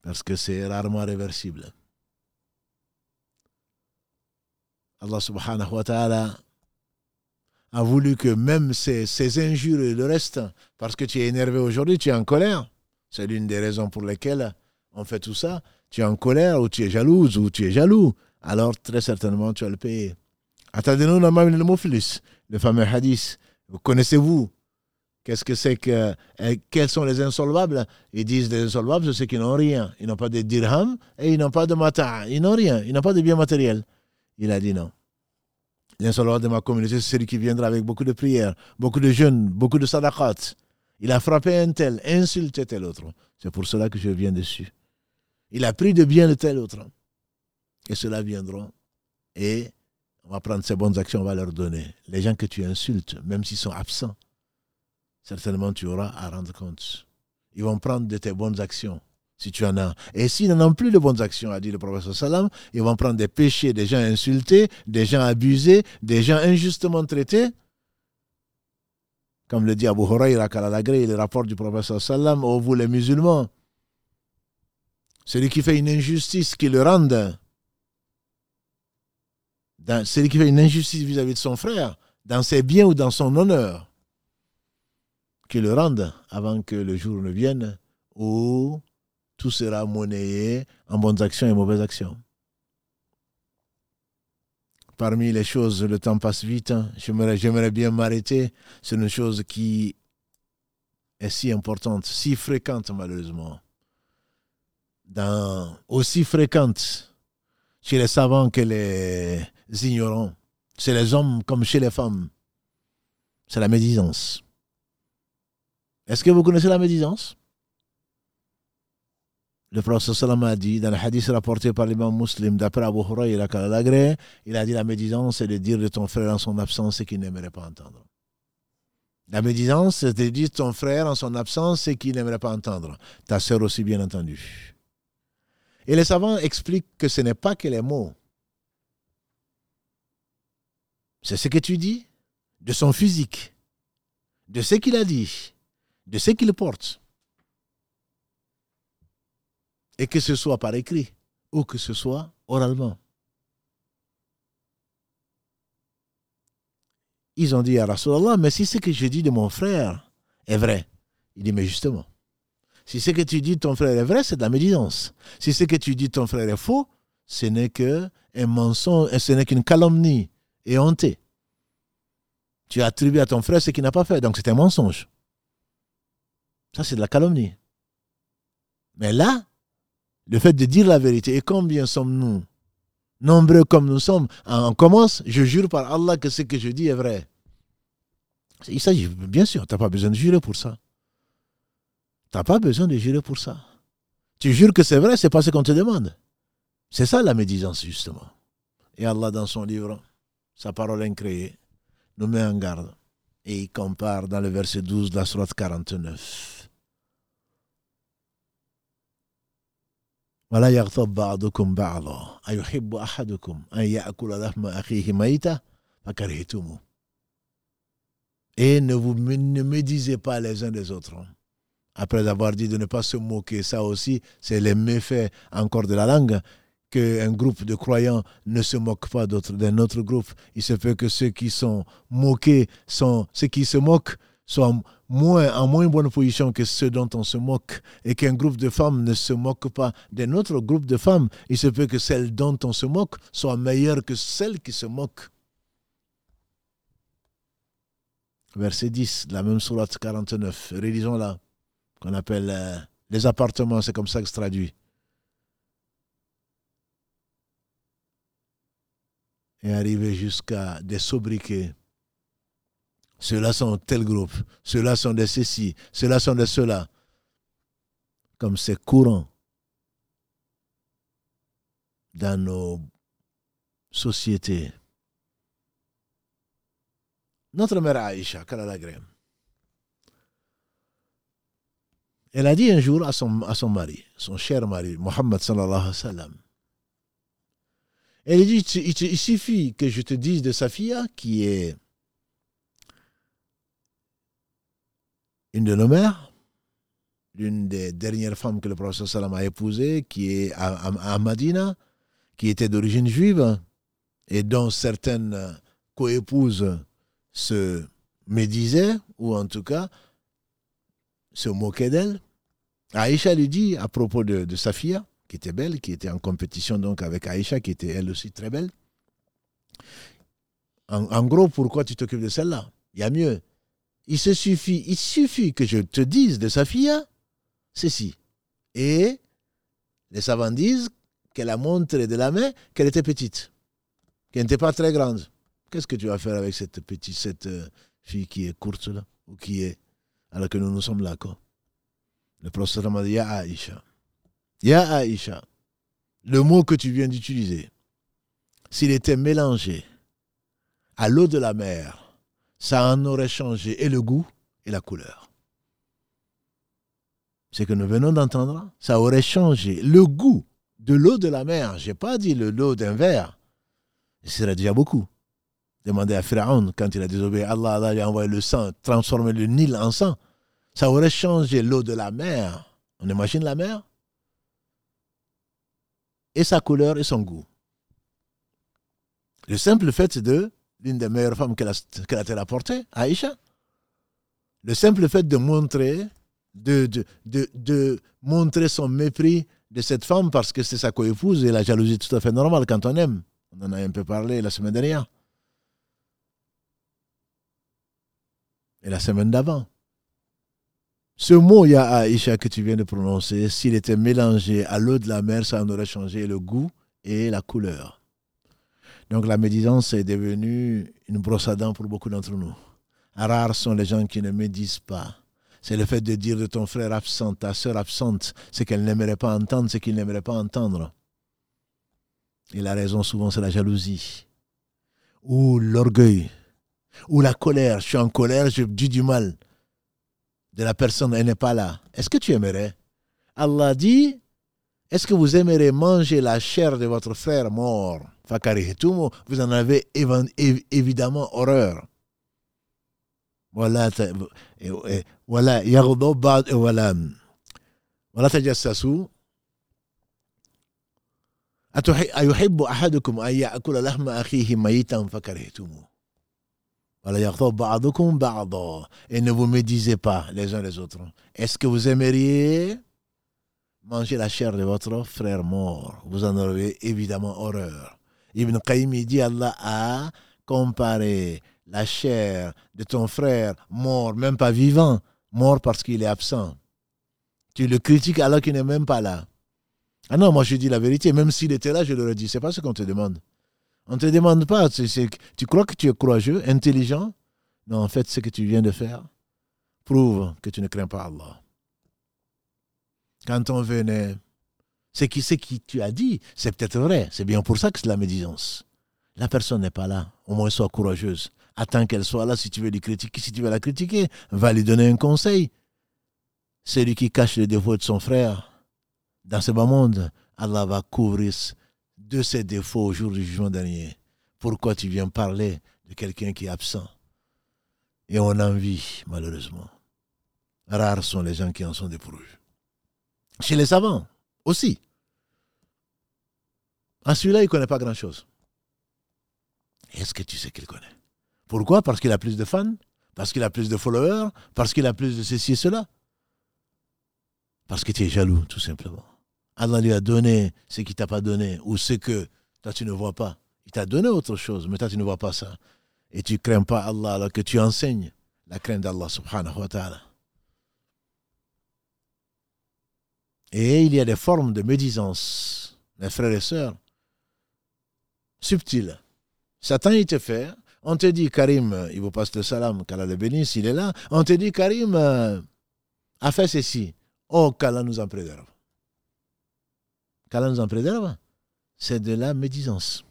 Parce que c'est rarement réversible. Allah subhanahu wa ta'ala a voulu que même ces, ces, injures et le reste, parce que tu es énervé aujourd'hui, tu es en colère, c'est l'une des raisons pour lesquelles on fait tout ça, tu es en colère ou tu es jalouse ou tu es jaloux, alors très certainement tu vas le payer. Le fameux hadith. Vous connaissez-vous? Qu'est-ce que c'est que. Euh, quels sont les insolvables Ils disent les insolvables, c'est ceux qui n'ont rien. Ils n'ont pas de dirham et ils n'ont pas de mata. Ils n'ont rien. Ils n'ont pas de biens matériels. Il a dit non. L'insolvable de ma communauté, c'est celui qui viendra avec beaucoup de prières, beaucoup de jeûnes, beaucoup de sadaqat. Il a frappé un tel, insulté tel autre. C'est pour cela que je viens dessus. Il a pris de bien de tel autre. Et cela viendra. Et on va prendre ces bonnes actions, on va leur donner. Les gens que tu insultes, même s'ils sont absents, certainement tu auras à rendre compte. Ils vont prendre de tes bonnes actions, si tu en as. Et s'ils n'en ont plus de bonnes actions, a dit le professeur Salam, ils vont prendre des péchés, des gens insultés, des gens abusés, des gens injustement traités. Comme le dit Abu Huraira Kalalagré, le rapport du professeur Salam, ô vous les musulmans, celui qui fait une injustice, qui le rende, celui qui fait une injustice vis-à-vis -vis de son frère, dans ses biens ou dans son honneur, qui le rende avant que le jour ne vienne où tout sera monnayé en bonnes actions et mauvaises actions. Parmi les choses, le temps passe vite, hein. j'aimerais bien m'arrêter, c'est une chose qui est si importante, si fréquente malheureusement, dans, aussi fréquente chez les savants que les ignorants, chez les hommes comme chez les femmes, c'est la médisance. Est-ce que vous connaissez la médisance? Le prophète sallam a dit, dans le hadith rapporté par l'imam muslim, d'après Abu Huraira il a dit la médisance, c'est de dire de ton frère en son absence ce qu'il n'aimerait pas entendre. La médisance, c'est de dire ton frère en son absence ce qu'il n'aimerait pas entendre. Ta sœur aussi, bien entendu. Et les savants expliquent que ce n'est pas que les mots. C'est ce que tu dis de son physique, de ce qu'il a dit, de ce qu'il porte. Et que ce soit par écrit ou que ce soit oralement. Ils ont dit à Rasulallah, mais si ce que je dis de mon frère est vrai, il dit, mais justement, si ce que tu dis de ton frère est vrai, c'est de la médisance. Si ce que tu dis de ton frère est faux, ce n'est qu'un mensonge, ce n'est qu'une calomnie et honte. Tu as attribué à ton frère ce qu'il n'a pas fait, donc c'est un mensonge. Ça, c'est de la calomnie. Mais là, le fait de dire la vérité, et combien sommes-nous Nombreux comme nous sommes, on commence, je jure par Allah que ce que je dis est vrai. Il s'agit, bien sûr, tu n'as pas besoin de jurer pour ça. Tu n'as pas besoin de jurer pour ça. Tu jures que c'est vrai, c'est pas ce qu'on te demande. C'est ça la médisance, justement. Et Allah, dans son livre, sa parole incréée, nous met en garde. Et il compare dans le verset 12 de la sourate 49. ولا يغضب بعضكم بعضا أيحب أحدكم أن يأكل لحم أخيه ميتا فكرهتموه Et ne vous ne médisez pas les uns des autres. Après avoir dit de ne pas se moquer, ça aussi, c'est les méfaits encore de la langue, qu'un groupe de croyants ne se moque pas d'un autre groupe. Il se peut que ceux qui sont moqués, sont, ceux qui se moquent, soient moins, en moins bonne position que ceux dont on se moque, et qu'un groupe de femmes ne se moque pas d'un autre groupe de femmes, il se peut que celle dont on se moque soit meilleure que celle qui se moque. Verset 10, la même sourate 49, relisons-la, qu'on appelle euh, les appartements, c'est comme ça que se traduit. Et arriver jusqu'à des sobriquets ceux-là sont tel groupe, ceux-là sont de ceci, ceux-là sont de cela. Comme c'est courant dans nos sociétés. Notre mère Aïcha, elle a dit un jour à son, à son mari, son cher mari, Mohammed sallallahu alayhi wa sallam, elle dit, il, suffit que je te dise de sa fille qui est une de nos mères, l'une des dernières femmes que le prophète sallam a épousées, qui est à, Madina, qui était d'origine juive, et dont certaines coépouses se médisaient, ou en tout cas se moquaient d'elle, Aïcha lui dit à propos de, de sa fille, qui était belle, qui était en compétition donc avec Aïcha, qui était elle aussi très belle. En, gros, pourquoi tu t'occupes de celle-là? Il y a mieux. Il se suffit, il suffit que je te dise de sa fille ceci. Et les savants disent qu'elle a montré de la main qu'elle était petite, qu'elle n'était pas très grande. Qu'est-ce que tu vas faire avec cette petite, cette euh, fille qui est courte là, ou qui est, alors que nous nous sommes là, quoi? Le prophète m'a dit, Aïcha, Ya Aïcha, le mot que tu viens d'utiliser, s'il était mélangé à l'eau de la mer, ça en aurait changé et le goût et la couleur. Ce que nous venons d'entendre, ça aurait changé le goût de l'eau de la mer. Je n'ai pas dit le l'eau d'un verre. Ce serait déjà beaucoup. Demandez à Pharaon, quand il a désobéi Allah, Allah lui a envoyé le sang, transformé le Nil en sang. Ça aurait changé l'eau de la mer. On imagine la mer? Et sa couleur et son goût. Le simple fait de l'une des meilleures femmes qu'elle a, qu'elle a Aïcha. Le simple fait de montrer, de, de, de, de montrer son mépris de cette femme parce que c'est sa coépouse et la jalousie est tout à fait normale quand on aime. On en a un peu parlé la semaine dernière. Et la semaine d'avant. Ce mot Ya Aïcha que tu viens de prononcer, s'il était mélangé à l'eau de la mer, ça en aurait changé le goût et la couleur. Donc la médisance est devenue une brosse à dents pour beaucoup d'entre nous. Rares sont les gens qui ne médisent pas c'est le fait de dire de ton frère absent, ta soeur absente, ce qu'elle n'aimerait pas entendre, ce qu'il n'aimerait pas entendre. Et la raison souvent, c'est la jalousie, ou l'orgueil, ou la colère. Je suis en colère, je dis du mal de la personne, elle n'est pas là. Est-ce que tu aimerais Allah dit, est-ce que vous aimeriez manger la chair de votre frère mort Vous en avez évidemment horreur. Voilà, ولا يغضب بعض ولا ولا تجسسوا أيحب أحدكم أن يأكل لحم أخيه ميتا فكرهتموه et ne vous médisez pas les uns les autres est-ce que vous aimeriez manger la chair de votre frère mort? Vous en aurez évidemment horreur Ibn Qayyim dit Allah a comparé la chair de ton frère mort, même pas vivant, mort parce qu'il est absent. Tu le critiques alors qu'il n'est même pas là. Ah non, moi je dis la vérité. Même s'il était là, je l'aurais dit. C'est pas ce qu'on te demande. On ne te demande pas. tu crois que tu es courageux, intelligent? Non, en fait, ce que tu viens de faire prouve que tu ne crains pas Allah. Quand on venait, ce qui, ce qui tu as dit, c'est peut-être vrai. C'est bien pour ça que c'est la médisance. La personne n'est pas là. Au moins, sois courageuse. Attends qu'elle soit là si tu veux la critiquer, va lui donner un conseil. Celui qui cache les défauts de son frère, dans ce bas monde, Allah va couvrir de ses défauts au jour du jugement dernier. Pourquoi tu viens parler de quelqu'un qui est absent? Et on envie, malheureusement. Rares sont les gens qui en sont dépourvus. Chez les savants aussi. À celui-là, il ne connaît pas grand-chose. Est-ce que tu sais qu'il connaît? Pourquoi? Parce qu'il a plus de fans Parce qu'il a plus de followers Parce qu'il a plus de ceci et cela Parce que tu es jaloux, tout simplement. Allah lui a donné ce qu'il t'a pas donné, ou ce que toi tu ne vois pas. Il t'a donné autre chose, mais toi tu ne vois pas ça. Et tu ne crains pas Allah alors que tu enseignes la crainte d'Allah subhanahu wa ta'ala. Et il y a des formes de médisance, mes frères et sœurs, subtiles. Satan, il te fait on te dit, Karim, il vous passe le salam, qu'Allah le bénisse, il est là. On te dit, Karim euh, a fait ceci. Oh, qu'Allah nous en préserve. Qu'Allah nous en préserve, c'est de la médisance.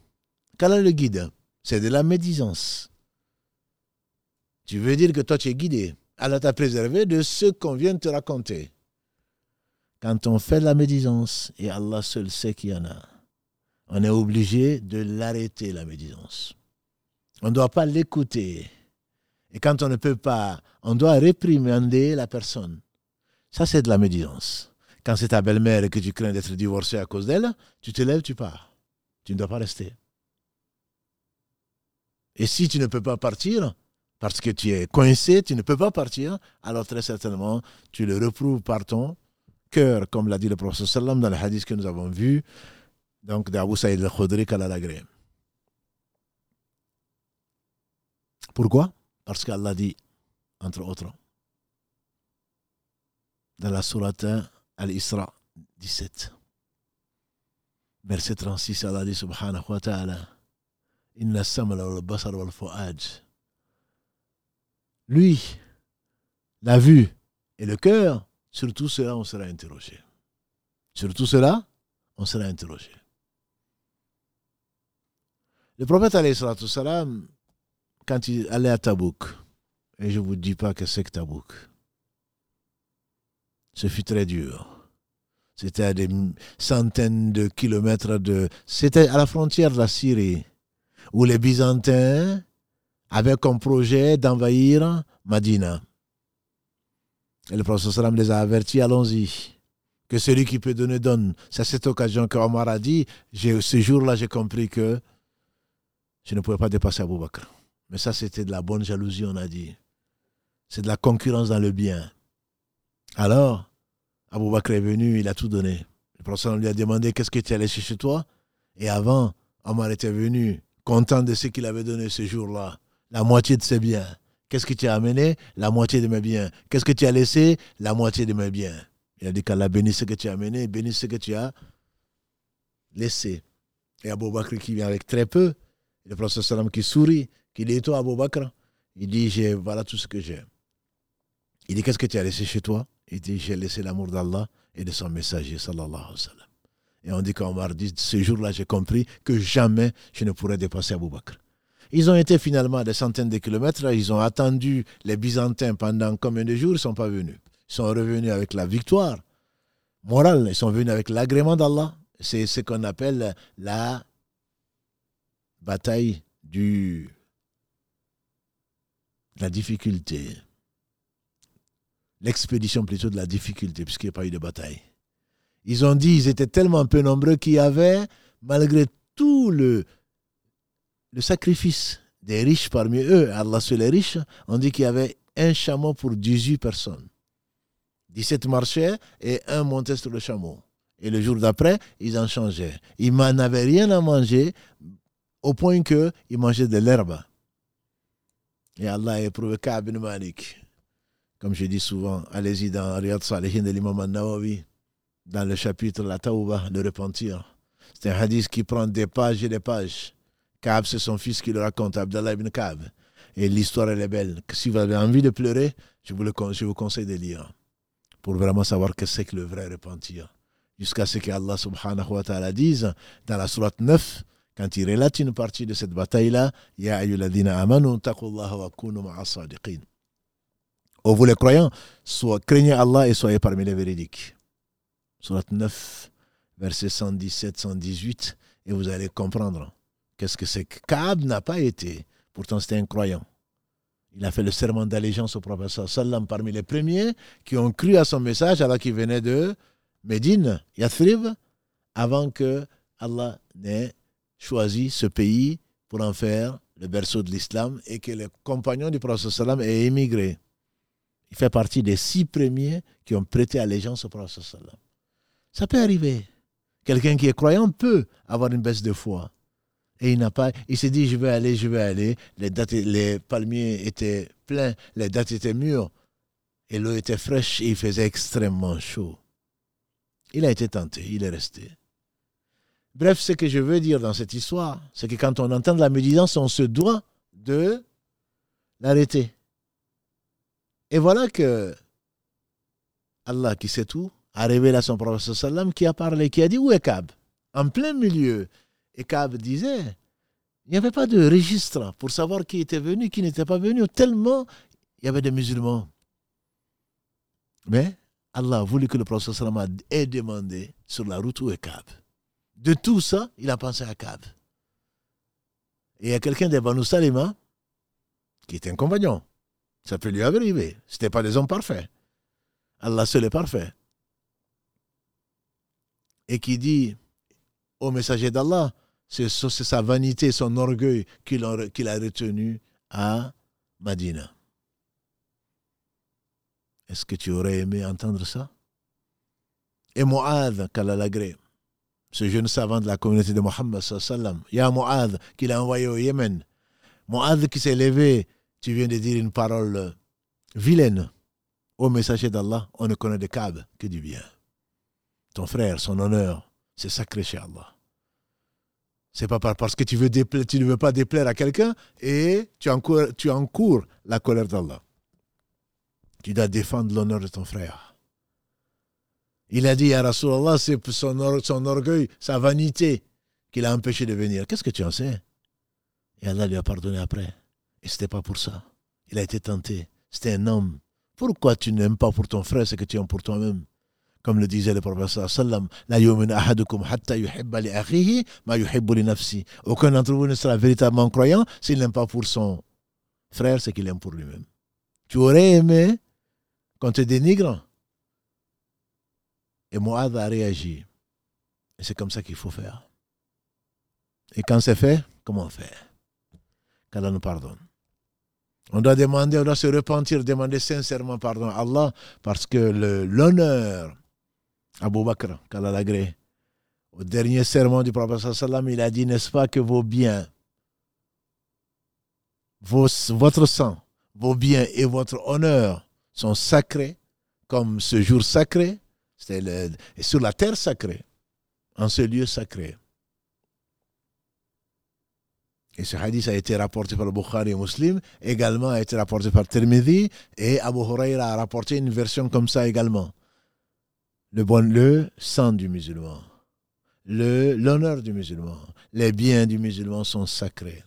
Qu'Allah le guide, c'est de la médisance. Tu veux dire que toi, tu es guidé. Allah t'a préservé de ce qu'on vient de te raconter. Quand on fait de la médisance, et Allah seul sait qu'il y en a, on est obligé de l'arrêter, la médisance. On ne doit pas l'écouter. Et quand on ne peut pas, on doit réprimander la personne. Ça, c'est de la médisance. Quand c'est ta belle-mère et que tu crains d'être divorcé à cause d'elle, tu te lèves, tu pars. Tu ne dois pas rester. Et si tu ne peux pas partir, parce que tu es coincé, tu ne peux pas partir, alors très certainement, tu le reprouves par ton cœur, comme l'a dit le professeur sallam dans le hadith que nous avons vu, donc d'Abu Saïd al-Khudri qu'Allah Pourquoi? Parce qu'Allah dit, entre autres, dans la sourate Al-Isra 17, verset 36, Allah dit subhanahu wa ta'ala, Inna samala wal basar wal fu'ad. Lui, la vue et le cœur, sur tout cela, on sera interrogé. Sur tout cela, on sera interrogé. Le prophète, salam, quand il allait à Tabouk, et je ne vous dis pas que c'est que Tabouk, ce fut très dur. C'était à des centaines de kilomètres de. C'était à la frontière de la Syrie, où les Byzantins avaient comme projet d'envahir Madina. Et le prophète sallam les a avertis, allons-y. Que celui qui peut donner donne. C'est à cette occasion que Omar a dit, ce jour-là, j'ai compris que je ne pouvais pas dépasser Abou Bakr. Mais ça, c'était de la bonne jalousie, on a dit. C'est de la concurrence dans le bien. Alors, Abou Bakr est venu, il a tout donné. Le prophète lui a demandé qu'est-ce que tu as laissé chez toi? Et avant, Omar était venu, content de ce qu'il avait donné ce jour-là. La moitié de ses biens. Qu'est-ce que tu as amené? La moitié de mes biens. Qu'est-ce que tu as laissé? La moitié de mes biens. Il a dit qu'Allah bénisse ce que tu as amené, bénisse ce que tu as laissé. Et Abou Bakr qui vient avec très peu, le sallam qui sourit, qui dit Toi, Abou Bakr Il dit Voilà tout ce que j'ai. Il dit Qu'est-ce que tu as laissé chez toi? Il dit J'ai laissé l'amour d'Allah et de son messager, sallallahu alayhi wa sallam. Et on dit qu'Omar dit Ce jour-là, j'ai compris que jamais je ne pourrais dépasser Abou Bakr. Ils ont été finalement à des centaines de kilomètres. Ils ont attendu les Byzantins pendant combien de jours Ils ne sont pas venus. Ils sont revenus avec la victoire morale. Ils sont venus avec l'agrément d'Allah. C'est ce qu'on appelle la bataille du, la difficulté. L'expédition plutôt de la difficulté, puisqu'il n'y a pas eu de bataille. Ils ont dit, ils étaient tellement peu nombreux qu'il y avait, malgré tout le, le sacrifice des riches parmi eux, Allah sur les riches, on dit qu'il y avait un chameau pour 18 personnes. 17 marchaient et un montait sur le chameau. Et le jour d'après, ils en changeaient. Ils n'avaient rien à manger au point qu'ils mangeaient de l'herbe. Et Allah a éprouvé Ka'b bin Malik. Comme je dis souvent, allez-y dans Riyad Salihin de l'imam al-Nawawi, dans le chapitre La Tawbah, le repentir. C'est un hadith qui prend des pages et des pages. Kaab, c'est son fils qui le raconte, Abdallah ibn Kaab. Et l'histoire, elle est belle. Si vous avez envie de pleurer, je vous, conseille de lire. Pour vraiment savoir que c'est que le vrai repentir. Jusqu'à ce que Allah subhanahu wa ta'ala dise dans la sourate 9, quand il relate une partie de cette bataille-là, Ya ayyuladina amanu taqullaha wa kunu sadiqin. Oh, vous les croyants, soit craignez Allah et soyez parmi les véridiques. Sourate 9, verset 117, 118, et vous allez comprendre Qu'est-ce que c'est que Kaab n'a pas été Pourtant, c'était un croyant. Il a fait le serment d'allégeance au prophète sallam parmi les premiers qui ont cru à son message alors qu'il venait de Médine, Yathrib, avant que Allah n'ait choisi ce pays pour en faire le berceau de l'islam et que les compagnons du prophète sallam aient émigré. Il fait partie des six premiers qui ont prêté allégeance au prophète. Ça peut arriver. Quelqu'un qui est croyant peut avoir une baisse de foi. Et il n'a pas, il s'est dit, je vais aller, je vais aller. Les, palmiers étaient pleins, les dates étaient mûres, et l'eau était fraîche et il faisait extrêmement chaud. Il a été tenté, il est resté. Bref, ce que je veux dire dans cette histoire, c'est que quand on entend la médisance, on se doit de l'arrêter. Et voilà que Allah, qui sait tout, a révélé à son prophète qui a parlé, qui a dit Où est Kab En plein milieu et Kab disait, il n'y avait pas de registre pour savoir qui était venu, qui n'était pas venu, tellement il y avait des musulmans. Mais Allah a voulu que le prophète ait demandé sur la route où est Kab. De tout ça, il a pensé à Kab. Et il y a quelqu'un des Banu Salima qui était un compagnon. Ça peut lui arriver. Ce pas des hommes parfaits. Allah seul est parfait. Et qui dit au messager d'Allah, c'est sa vanité, son orgueil qu'il a, retenu à Madina. Est-ce que tu aurais aimé entendre ça? Et Mu'adh, Kalalagré, ce jeune savant de la communauté de Mohammed, il y a Mu'adh qu'il a envoyé au Yémen. Mu'adh qui s'est levé, tu viens de dire une parole vilaine au messager d'Allah, on ne connaît de Kaab que du bien. Ton frère, son honneur, c'est sacré chez Allah. C'est pas parce que tu, ne veux pas déplaire à quelqu'un et tu encours, tu encours la colère d'Allah. Tu dois défendre l'honneur de ton frère. Il a dit à Rasulallah, c'est son, son orgueil, sa vanité qui l'a empêché de venir. Qu'est-ce que tu en sais? Et Allah lui a pardonné après. Et ce n'était pas pour ça. Il a été tenté. C'était un homme. Pourquoi tu n'aimes pas pour ton frère ce que tu aimes pour toi-même? Comme le disait le professeur. Aucun d'entre vous ne sera véritablement croyant s'il n'aime pas pour son frère ce qu'il aime pour lui-même. Tu aurais aimé qu'on te dénigre? Et Moab a réagi. Et c'est comme ça qu'il faut faire. Et quand c'est fait, comment faire? Qu'Allah nous pardonne. On doit demander, on doit se repentir, demander sincèrement pardon à Allah parce que l'honneur Abu Bakr, Au dernier serment du prophète sallam, il a dit, n'est-ce pas que vos biens, votre sang, vos biens et votre honneur sont sacrés, comme ce jour sacré, le, et sur la terre sacrée, en ce lieu sacré. Et ce hadith a été rapporté par le Bukhari et Muslim, également a été rapporté par Tirmidhi, et Abu Huraira a rapporté une version comme ça également le, bon, le sang du musulman, l'honneur du musulman, les biens du musulman sont sacrés.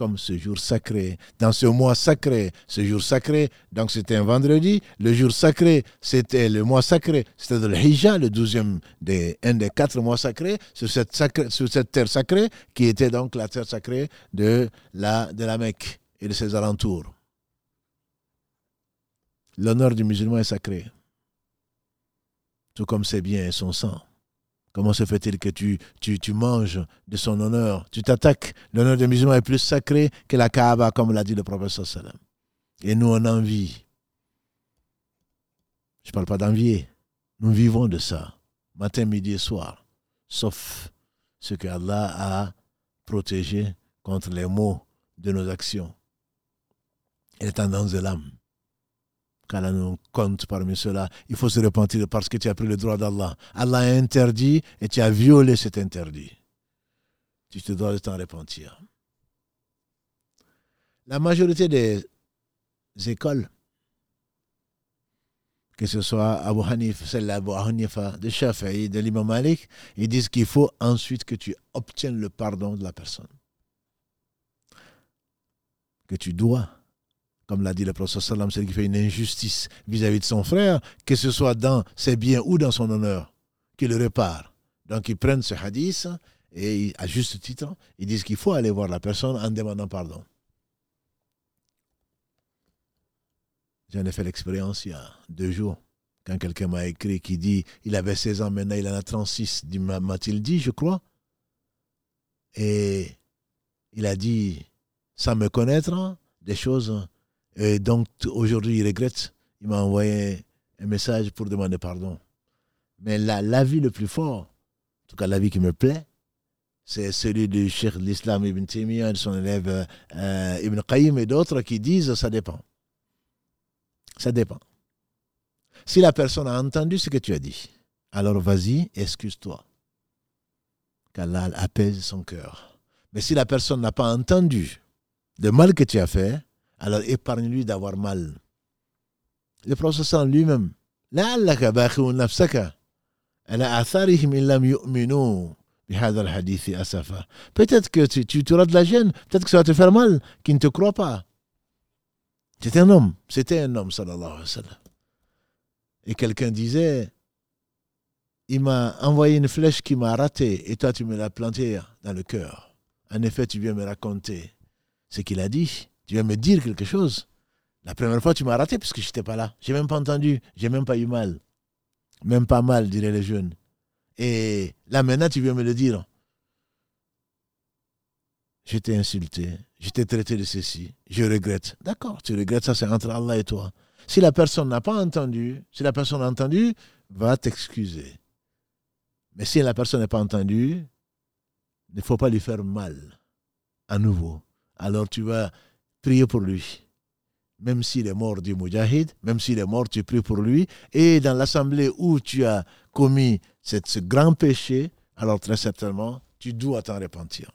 Comme ce jour sacré, dans ce mois sacré, ce jour sacré, donc c'était un vendredi, le jour sacré, c'était le mois sacré, c'était le Hijjah, le douzième des, un des quatre mois sacrés, sur cette, terre sacrée, qui était donc la terre sacrée de la, de la Mecque et de ses alentours. L'honneur du musulman est sacré tout comme ses biens et son sang. Comment se fait-il que tu, tu, manges de son honneur? Tu t'attaques? L'honneur des musulmans est plus sacré que la Kaaba, comme l'a dit le prophète sallam. Et nous, on envie. Je ne parle pas d'envier. Nous vivons de ça, matin, midi et soir. Sauf ce que Allah a protégé contre les maux de nos actions et les tendances de l'âme qu'Allah nous compte parmi ceux-là, il faut se repentir parce que tu as pris le droit d'Allah. Allah a interdit et tu as violé cet interdit. Tu te dois de t'en repentir. La majorité des écoles, que ce soit Abu Hanif, celle d'Abu Hanifa, de Shafi'i, de l'imam Malik, ils disent qu'il faut ensuite que tu obtiennes le pardon de la personne. Que tu dois comme l'a dit le prophète sallam, c'est qui fait une injustice vis-à-vis de son frère, que ce soit dans ses biens ou dans son honneur, qu'il le répare. Donc ils prennent ce hadith et à juste titre, ils disent qu'il faut aller voir la personne en demandant pardon. J'en ai fait l'expérience il y a deux jours, quand quelqu'un m'a écrit qui dit il avait 16 ans, maintenant il en a 36, m'a-t-il dit, je crois? Et il a dit, sans me connaître, des choses et donc aujourd'hui, il regrette. Il m'a envoyé un message pour demander pardon. Mais l'avis le plus fort, en tout cas l'avis qui me plaît, c'est celui du Cheikh l'Islam Ibn Taymiyyah, de son élève euh, Ibn Qayyim et d'autres qui disent ça dépend. Ça dépend. Si la personne a entendu ce que tu as dit, alors vas-y, excuse-toi. Qu'Allah apaise son cœur. Mais si la personne n'a pas entendu le mal que tu as fait, alors épargne-lui d'avoir mal. Le prophète lui-même, Peut-être que tu, tu, de la gêne, peut-être que ça va te faire mal, qui ne te croit pas. C'était un homme, c'était un homme, sallallahu alayhi wa sallam. Et quelqu'un disait, il m'a envoyé une flèche qui m'a raté, et toi tu me l'as plantée dans le cœur. En effet, tu viens me raconter ce qu'il a dit. Tu viens me dire quelque chose. La première fois, tu m'as raté parce que je n'étais pas là. Je n'ai même pas entendu. J'ai même pas eu mal. Même pas mal, diraient les jeunes. Et là, maintenant, tu viens me le dire. je t'ai insulté, je t'ai traité de ceci, je regrette. D'accord, tu regrettes, ça c'est entre Allah et toi. Si la personne n'a pas entendu, si la personne a entendu, va t'excuser. Mais si la personne n'a pas entendu, il ne faut pas lui faire mal à nouveau. Alors tu vas prier pour lui. Même s'il est mort du Mujahid, même s'il est mort, tu pries pour lui. Et dans l'assemblée où tu as commis ce grand péché, alors très certainement, tu dois t'en repentir.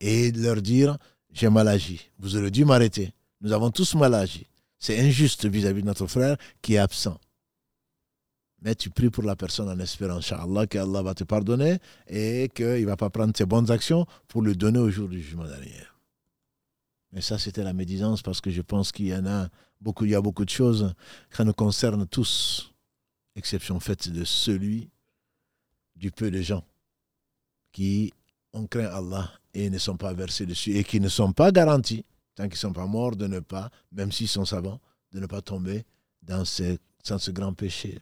Et leur dire, j'ai mal agi. Vous aurez dû m'arrêter. Nous avons tous mal agi. C'est injuste vis-à-vis de notre frère qui est absent. Mais tu pries pour la personne en espérant, Inch'Allah, qu'Allah va te pardonner et qu'il ne va pas prendre tes bonnes actions pour le donner au jour du jugement dernier. Mais ça, c'était la médisance parce que je pense qu'il y en a beaucoup, il y a beaucoup de choses qui nous concernent tous, exception faite de celui du peu de gens qui ont craint Allah et ne sont pas versés dessus et qui ne sont pas garantis, tant qu'ils ne sont pas morts, de ne pas, même s'ils sont savants, de ne pas tomber dans ce, grand péché.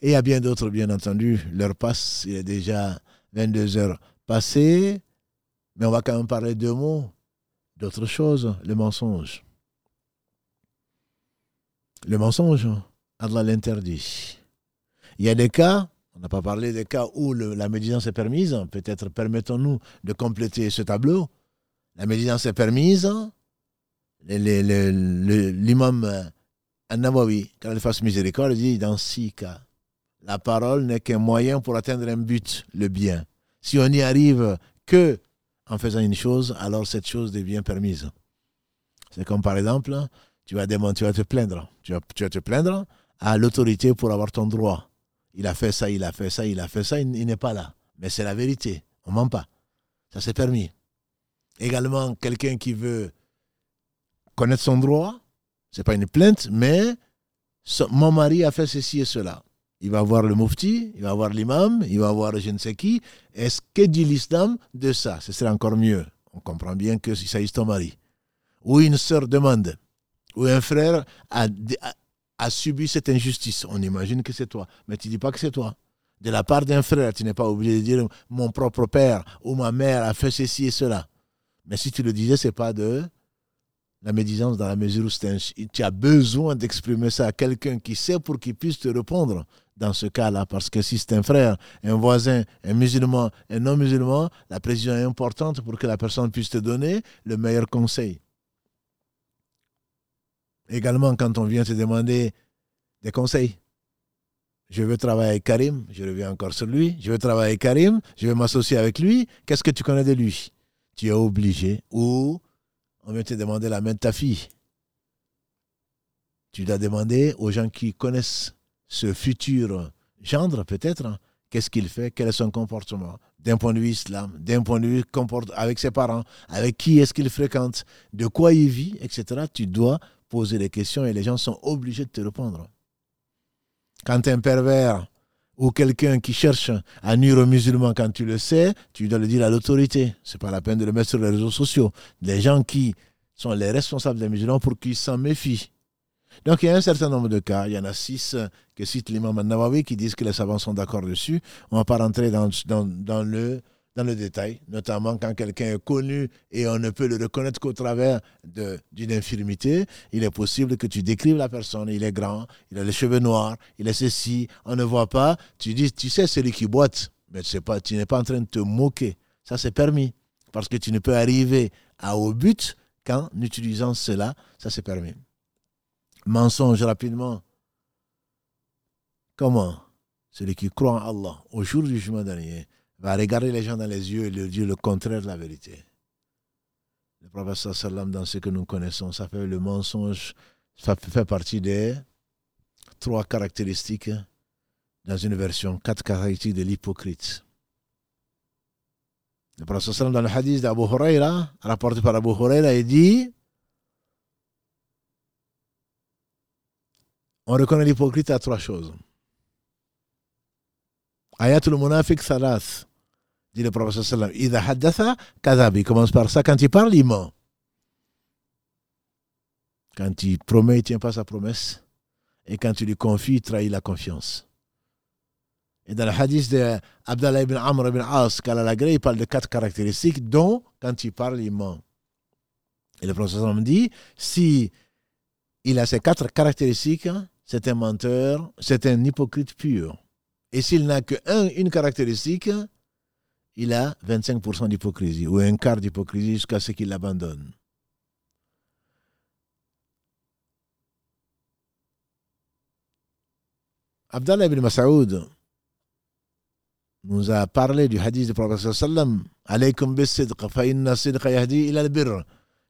Et il y a bien d'autres, bien entendu. L'heure passe, il est déjà 22 heures passées. Mais on va quand même parler de mots, d'autres choses, le mensonge. Le mensonge, Allah l'interdit. Il y a des cas, on n'a pas parlé des cas où la médisance est permise. Peut-être permettons-nous de compléter ce tableau. La médisance est permise. L'imam An-Nawawi, quand il fasse miséricorde, dit dans six cas la parole n'est qu'un moyen pour atteindre un but, le bien. Si on n'y arrive que en faisant une chose, alors cette chose devient permise. C'est comme par exemple, tu vas, tu vas te plaindre. Tu vas, te plaindre à l'autorité pour avoir ton droit. Il a fait ça, il a fait ça, il a fait ça, il, n'est pas là. Mais c'est la vérité. On ment pas. Ça c'est permis. Également, quelqu'un qui veut connaître son droit, ce n'est pas une plainte, mais mon mari a fait ceci et cela il va voir le mufti, il va voir l'imam, il va voir je ne sais qui. Est-ce que dit l'islam de ça? Ce serait encore mieux. On comprend bien que si ça est ton mari. Ou une sœur demande, ou un frère a, a, subi cette injustice. On imagine que c'est toi, mais tu dis pas que c'est toi. De la part d'un frère, tu n'es pas obligé de dire mon propre père ou ma mère a fait ceci et cela. Mais si tu le disais, ce n'est pas de la médisance dans la mesure où tu as besoin d'exprimer ça à quelqu'un qui sait pour qu'il puisse te répondre dans ce cas-là, parce que si c'est un frère, un voisin, un musulman, un non-musulman, la précision est importante pour que la personne puisse te donner le meilleur conseil. Également, quand on vient te demander des conseils, je veux travailler avec Karim, je reviens encore sur lui, je veux travailler avec Karim, je veux m'associer avec lui, qu'est-ce que tu connais de lui? Tu es obligé, ou on vient te demander la main de ta fille. Tu dois demander aux gens qui connaissent ce futur gendre, peut-être, hein, qu'est-ce qu'il fait, quel est son comportement, d'un point de vue islam, d'un point de vue avec ses parents, avec qui est-ce qu'il fréquente, de quoi il vit, etc. Tu dois poser des questions et les gens sont obligés de te répondre. Quand un pervers ou quelqu'un qui cherche à nuire aux musulmans quand tu le sais, tu dois le dire à l'autorité. Ce n'est pas la peine de le mettre sur les réseaux sociaux. Les gens qui sont les responsables des musulmans pour qu'ils s'en méfient. Donc il y a un certain nombre de cas, il y en a six que cite l'imam Nawawi qui disent que les savants sont d'accord dessus. On ne va pas rentrer dans, le, dans le détail, notamment quand quelqu'un est connu et on ne peut le reconnaître qu'au travers d'une infirmité. Il est possible que tu décrives la personne, il est grand, il a les cheveux noirs, il est ceci, on ne voit pas. Tu dis, tu sais, celui qui boite, mais tu n'es pas en train de te moquer. Ça, c'est permis. Parce que tu ne peux arriver au but qu'en utilisant cela, ça c'est permis mensonge rapidement. Comment? Celui qui croit en Allah au jour du jugement dernier va regarder les gens dans les yeux et leur dire le contraire de la vérité. Le prophète sallam, dans ce que nous connaissons, ça fait le mensonge, ça fait partie des trois caractéristiques dans une version, quatre caractéristiques de l'hypocrite. Le prophète sallam, dans le hadith d'Abu Huraira, rapporté par Abu Huraira, il dit On reconnaît l'hypocrite à trois choses. Ayatul munafiq salas, dit le prophète sallam. Ida haddatha kadhab. Il commence par ça. Quand il parle, il ment. Quand il promet, il ne tient pas sa promesse. Et quand tu lui confies, il trahit la confiance. Et dans le hadith d'Abdallah ibn Amr ibn As, il parle de quatre caractéristiques, dont, quand il parle, il ment. Et le professeur me dit, si il a ces quatre caractéristiques, c'est un menteur, c'est un hypocrite pur. Et s'il n'a qu'une caractéristique, il a 25% d'hypocrisie, ou un quart d'hypocrisie jusqu'à ce qu'il l'abandonne. Abdallah ibn Mas'ud nous a parlé du hadith du prophète sallam alaykum bis-sidq fa inna sidqa yahdi ila al-birr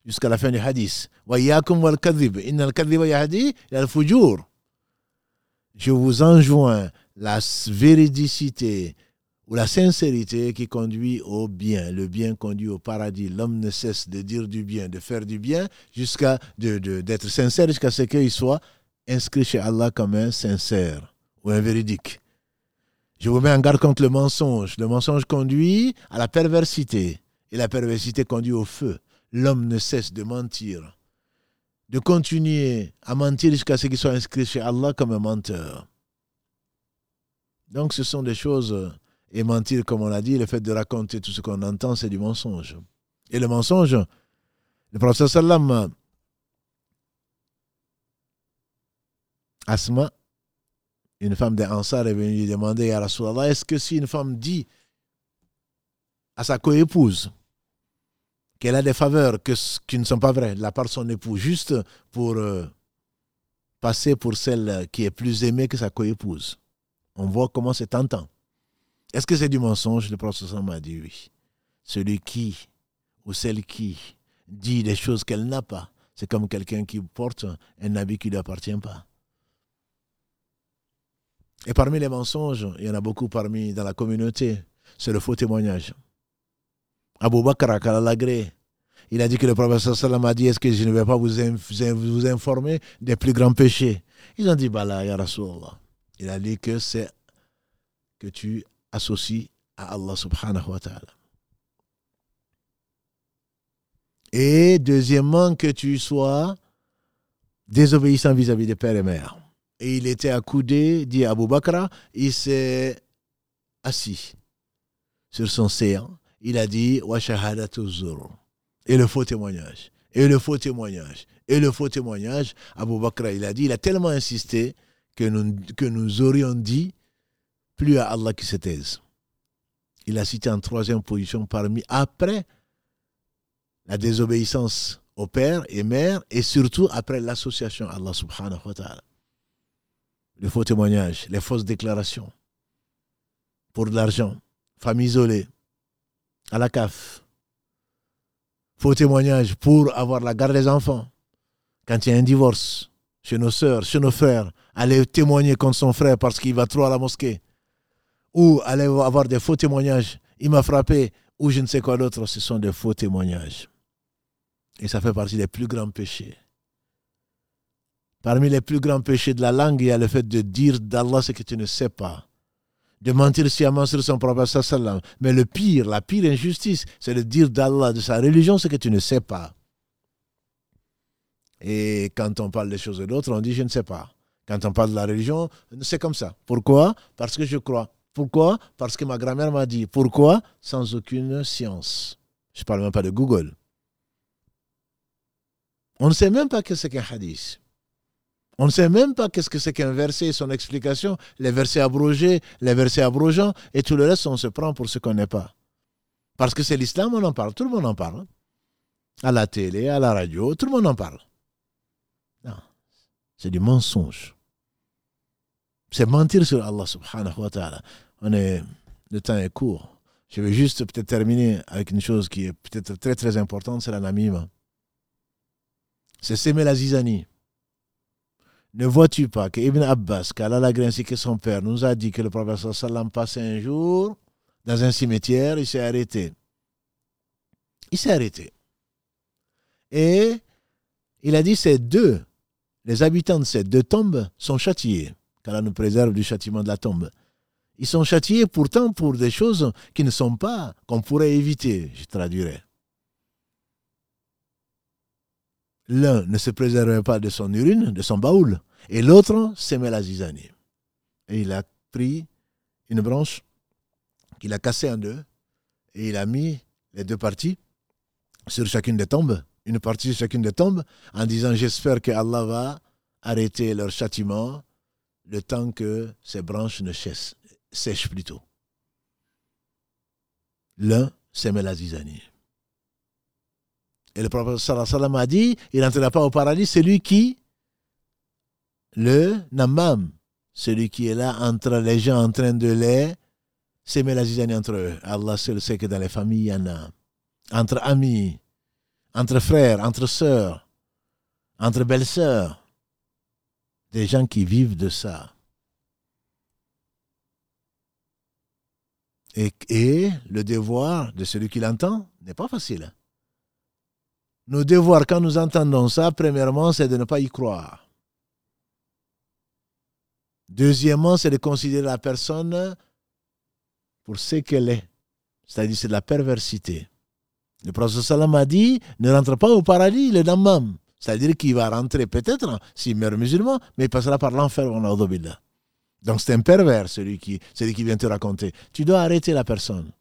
jusqu'à la fin du hadith wa iyyakum wal kadhib inna al-kadhiba yahdi ila al-fujur je vous enjoins la véridicité ou la sincérité qui conduit au bien. Le bien conduit au paradis. L'homme ne cesse de dire du bien, de faire du bien, jusqu'à d'être sincère, jusqu'à ce qu'il soit inscrit chez Allah comme un sincère ou un véridique. Je vous mets en garde contre le mensonge. Le mensonge conduit à la perversité et la perversité conduit au feu. L'homme ne cesse de mentir, de continuer à mentir jusqu'à ce qu'il soit inscrit chez Allah comme un menteur. Donc ce sont des choses, et mentir comme on l'a dit, le fait de raconter tout ce qu'on entend, c'est du mensonge. Et le mensonge, le prophète sallam, Asma, une femme d'Ansar est venue lui demander à Rasulallah, est-ce que si une femme dit à sa coépouse qu'elle a des faveurs qui ne sont pas vraies de la part de son époux, juste pour euh, passer pour celle qui est plus aimée que sa coépouse. On voit comment c'est tentant. Est-ce que c'est du mensonge? Le professeur m'a dit oui. Celui qui ou celle qui dit des choses qu'elle n'a pas, c'est comme quelqu'un qui porte un habit qui ne lui appartient pas. Et parmi les mensonges, il y en a beaucoup parmi dans la communauté, c'est le faux témoignage. Abu Bakr Lagré, il a dit que le professeur Salam a dit Est-ce que je ne vais pas vous, informer des plus grands péchés? Ils ont dit Bala, ya. Il a dit que c'est que tu associes à Allah subhanahu wa ta'ala. Et deuxièmement, que tu sois désobéissant vis-à-vis des pères et mères et il était accoudé, dit Abu Bakr, il s'est assis sur son séant. Il a dit Et le faux témoignage. Et le faux témoignage. Et le faux témoignage. Abu Bakr, il a dit, il a tellement insisté que nous, aurions dit plus à Allah qui se taise. Il a cité en troisième position parmi, après la désobéissance au père et mère, et surtout après l'association Allah subhanahu wa ta'ala le faux témoignage, les fausses déclarations pour de l'argent, famille isolée, à la CAF, faux témoignage pour avoir la garde des enfants, quand il y a un divorce, chez nos sœurs, chez nos frères, aller témoigner contre son frère parce qu'il va trop à la mosquée, ou aller avoir des faux témoignages, il m'a frappé, ou je ne sais quoi d'autre, ce sont des faux témoignages. Et ça fait partie des plus grands péchés. Parmi les plus grands péchés de la langue, il y a le fait de dire d'Allah ce que tu ne sais pas. De mentir sciemment sur son prophète sallam. Mais le pire, la pire injustice, c'est de dire d'Allah, de sa religion, ce que tu ne sais pas. Et quand on parle des choses de l'autre, on dit je ne sais pas. Quand on parle de la religion, c'est comme ça. Pourquoi? Parce que je crois. Pourquoi? Parce que ma grand-mère m'a dit. Pourquoi? Sans aucune science. Je ne parle même pas de Google. On ne sait même pas que c'est qu'un hadith. On ne sait même pas qu'est-ce que c'est qu'un verset et son explication, les versets abrogés, les versets abrogeants, et tout le reste, on se prend pour ce qu'on n'est pas. Parce que c'est l'islam, on en parle, tout le monde en parle. À la télé, à la radio, tout le monde en parle. Non, c'est du mensonge. C'est mentir sur Allah subhanahu wa ta'ala. On le temps est court. Je vais juste peut-être terminer avec une chose qui est peut-être très très importante, c'est la namima. C'est s'aimer la zizanie. Ne vois-tu pas que Ibn Abbas, qu'Allah l'a ainsi que son père, nous a dit que le prophète sallam passait un jour dans un cimetière, il s'est arrêté. Il s'est arrêté. Et il a dit ces deux, les habitants de ces deux tombes sont châtiés, qu'Allah nous préserve du châtiment de la tombe. Ils sont châtiés pourtant pour des choses qui ne sont pas, qu'on pourrait éviter, je traduirais. L'un ne se préservait pas de son urine, de son baoul, et l'autre s'aimait la zizanie. Et il a pris une branche qu'il a cassée en deux et il a mis les deux parties sur chacune des tombes, une partie sur chacune des tombes, en disant J'espère que Allah va arrêter leur châtiment le temps que ces branches ne sèchent, sèchent plutôt. L'un, c'est Melazizani. Et le prophète sallallahu a dit il n'entrera pas au paradis celui qui, le namam, celui qui est là entre les gens en train de les s'aimer la zizanie entre eux. Allah seul sait que dans les familles, il y en a. Entre amis, entre frères, entre sœurs, entre belles-sœurs. Des gens qui vivent de ça. Et, et le devoir de celui qui l'entend n'est pas facile. Nos devoirs, quand nous entendons ça, premièrement, c'est de ne pas y croire. Deuxièmement, c'est de considérer la personne pour ce qu'elle est. C'est-à-dire, c'est de la perversité. Le prophète sallam a dit ne rentre pas au paradis, le damam. C'est-à-dire qu'il va rentrer peut-être, s'il meurt musulman, mais il passera par l'enfer. Donc c'est un pervers, celui qui, celui qui vient te raconter. Tu dois arrêter la personne.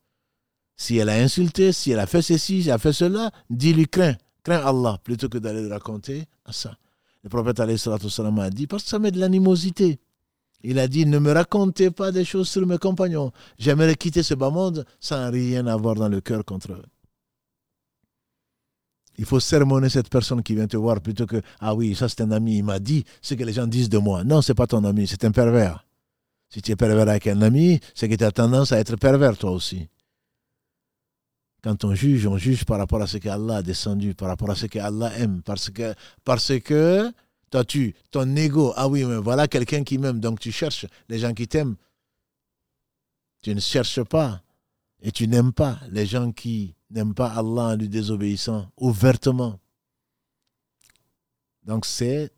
Si elle a insulté, si elle a fait ceci, si elle a fait cela, dis-lui crains. Crains Allah plutôt que d'aller le raconter ça. Le prophète a dit parce que ça met de l'animosité. Il a dit Ne me racontez pas des choses sur mes compagnons. J'aimerais quitter ce bas monde sans rien avoir dans le cœur contre eux. Il faut sermonner cette personne qui vient te voir plutôt que Ah oui, ça c'est un ami, il m'a dit ce que les gens disent de moi. Non, c'est pas ton ami, c'est un pervers. Si tu es pervers avec un ami, c'est que tu as tendance à être pervers toi aussi. Quand on juge, on juge par rapport à ce qu'Allah a descendu, par rapport à ce qu'Allah aime. Parce que, parce que toi, tu, ton ego, ah oui, mais voilà quelqu'un qui m'aime, donc tu cherches les gens qui t'aiment. Tu ne cherches pas et tu n'aimes pas les gens qui n'aiment pas Allah en lui désobéissant ouvertement. Donc c'est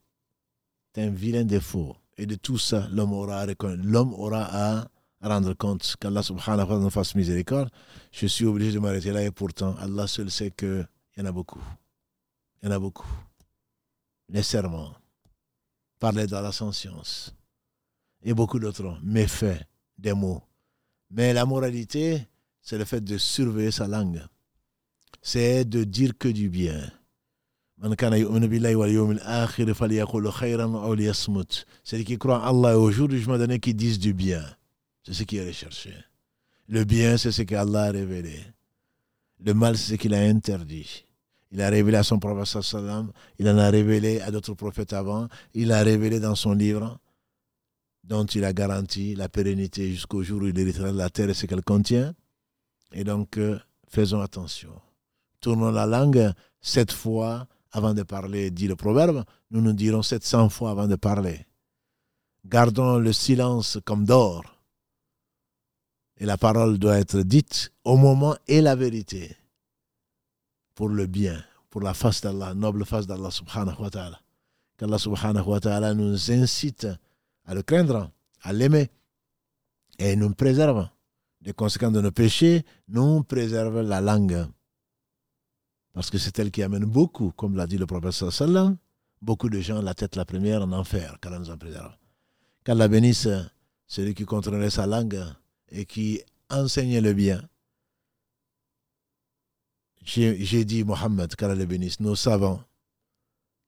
un vilain défaut. Et de tout ça, l'homme aura, l'homme aura à rendre compte qu'Allah subhanahu wa ta'ala nous fasse miséricorde. Je suis obligé de m'arrêter là et pourtant, Allah seul sait qu'il y en a beaucoup. Il y en a beaucoup. Les serments, parler dans la science et beaucoup d'autres méfaits des mots. Mais la moralité, c'est le fait de surveiller sa langue. C'est de dire que du bien. C'est qui croit en Allah et au jour du jugement donné qui disent du bien. C'est ce qui est recherché. Le bien, c'est ce qu'Allah a révélé. Le mal, c'est ce qu'il a interdit. Il a révélé à son prophète sallam, il en a révélé à d'autres prophètes avant, il a révélé dans son livre dont il a garanti la pérennité jusqu'au jour où il héritera de la terre et ce qu'elle contient. Et donc, euh, faisons attention. Tournons la langue sept fois avant de parler, dit le proverbe. Nous nous dirons 700 fois avant de parler. Gardons le silence comme d'or. Et la parole doit être dite au moment et la vérité. Pour le bien, pour la face d'Allah, noble face d'Allah subhanahu wa ta'ala. Qu'Allah subhanahu wa ta'ala nous incite à le craindre, à l'aimer et nous préserve des conséquences de nos péchés, nous préserve la langue. Parce que c'est elle qui amène beaucoup, comme l'a dit le professeur sallam, beaucoup de gens la tête la première en enfer, qu'Allah nous en préserve. Qu'Allah bénisse celui qui contrôlait sa langue et qui enseignait le bien. J'ai dit, Mohammed, qu'Allah bénisse, nos savants,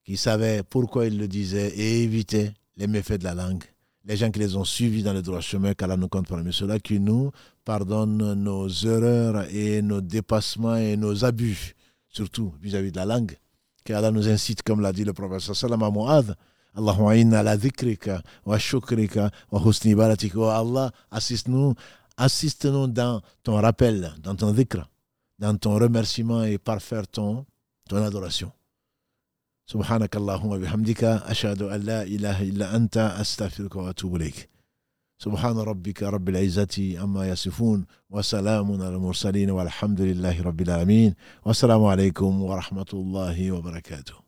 qui savaient pourquoi ils le disaient et évitaient les méfaits de la langue. Les gens qui les ont suivis dans le droit chemin, qu'Allah nous compte parmi ceux-là, qui nous pardonne nos erreurs et nos dépassements et nos abus, surtout vis-à-vis de la langue. Qu'Allah nous incite, comme l'a dit le prophète sallam à Mu'adh, Allahumma inna ala dhikrika wa shukrika wa husni baratika. Oh Allah, assiste-nous, assiste-nous dans ton rappel, dans ton dhikr, dans ton remerciement et parfaire ton, ton adoration. سبحانك اللهم وبحمدك أشهد أن لا إله إلا أنت أستغفرك وأتوب إليك سبحان ربك رب العزة أما يصفون وسلام على المرسلين والحمد لله رب العالمين والسلام عليكم ورحمة الله وبركاته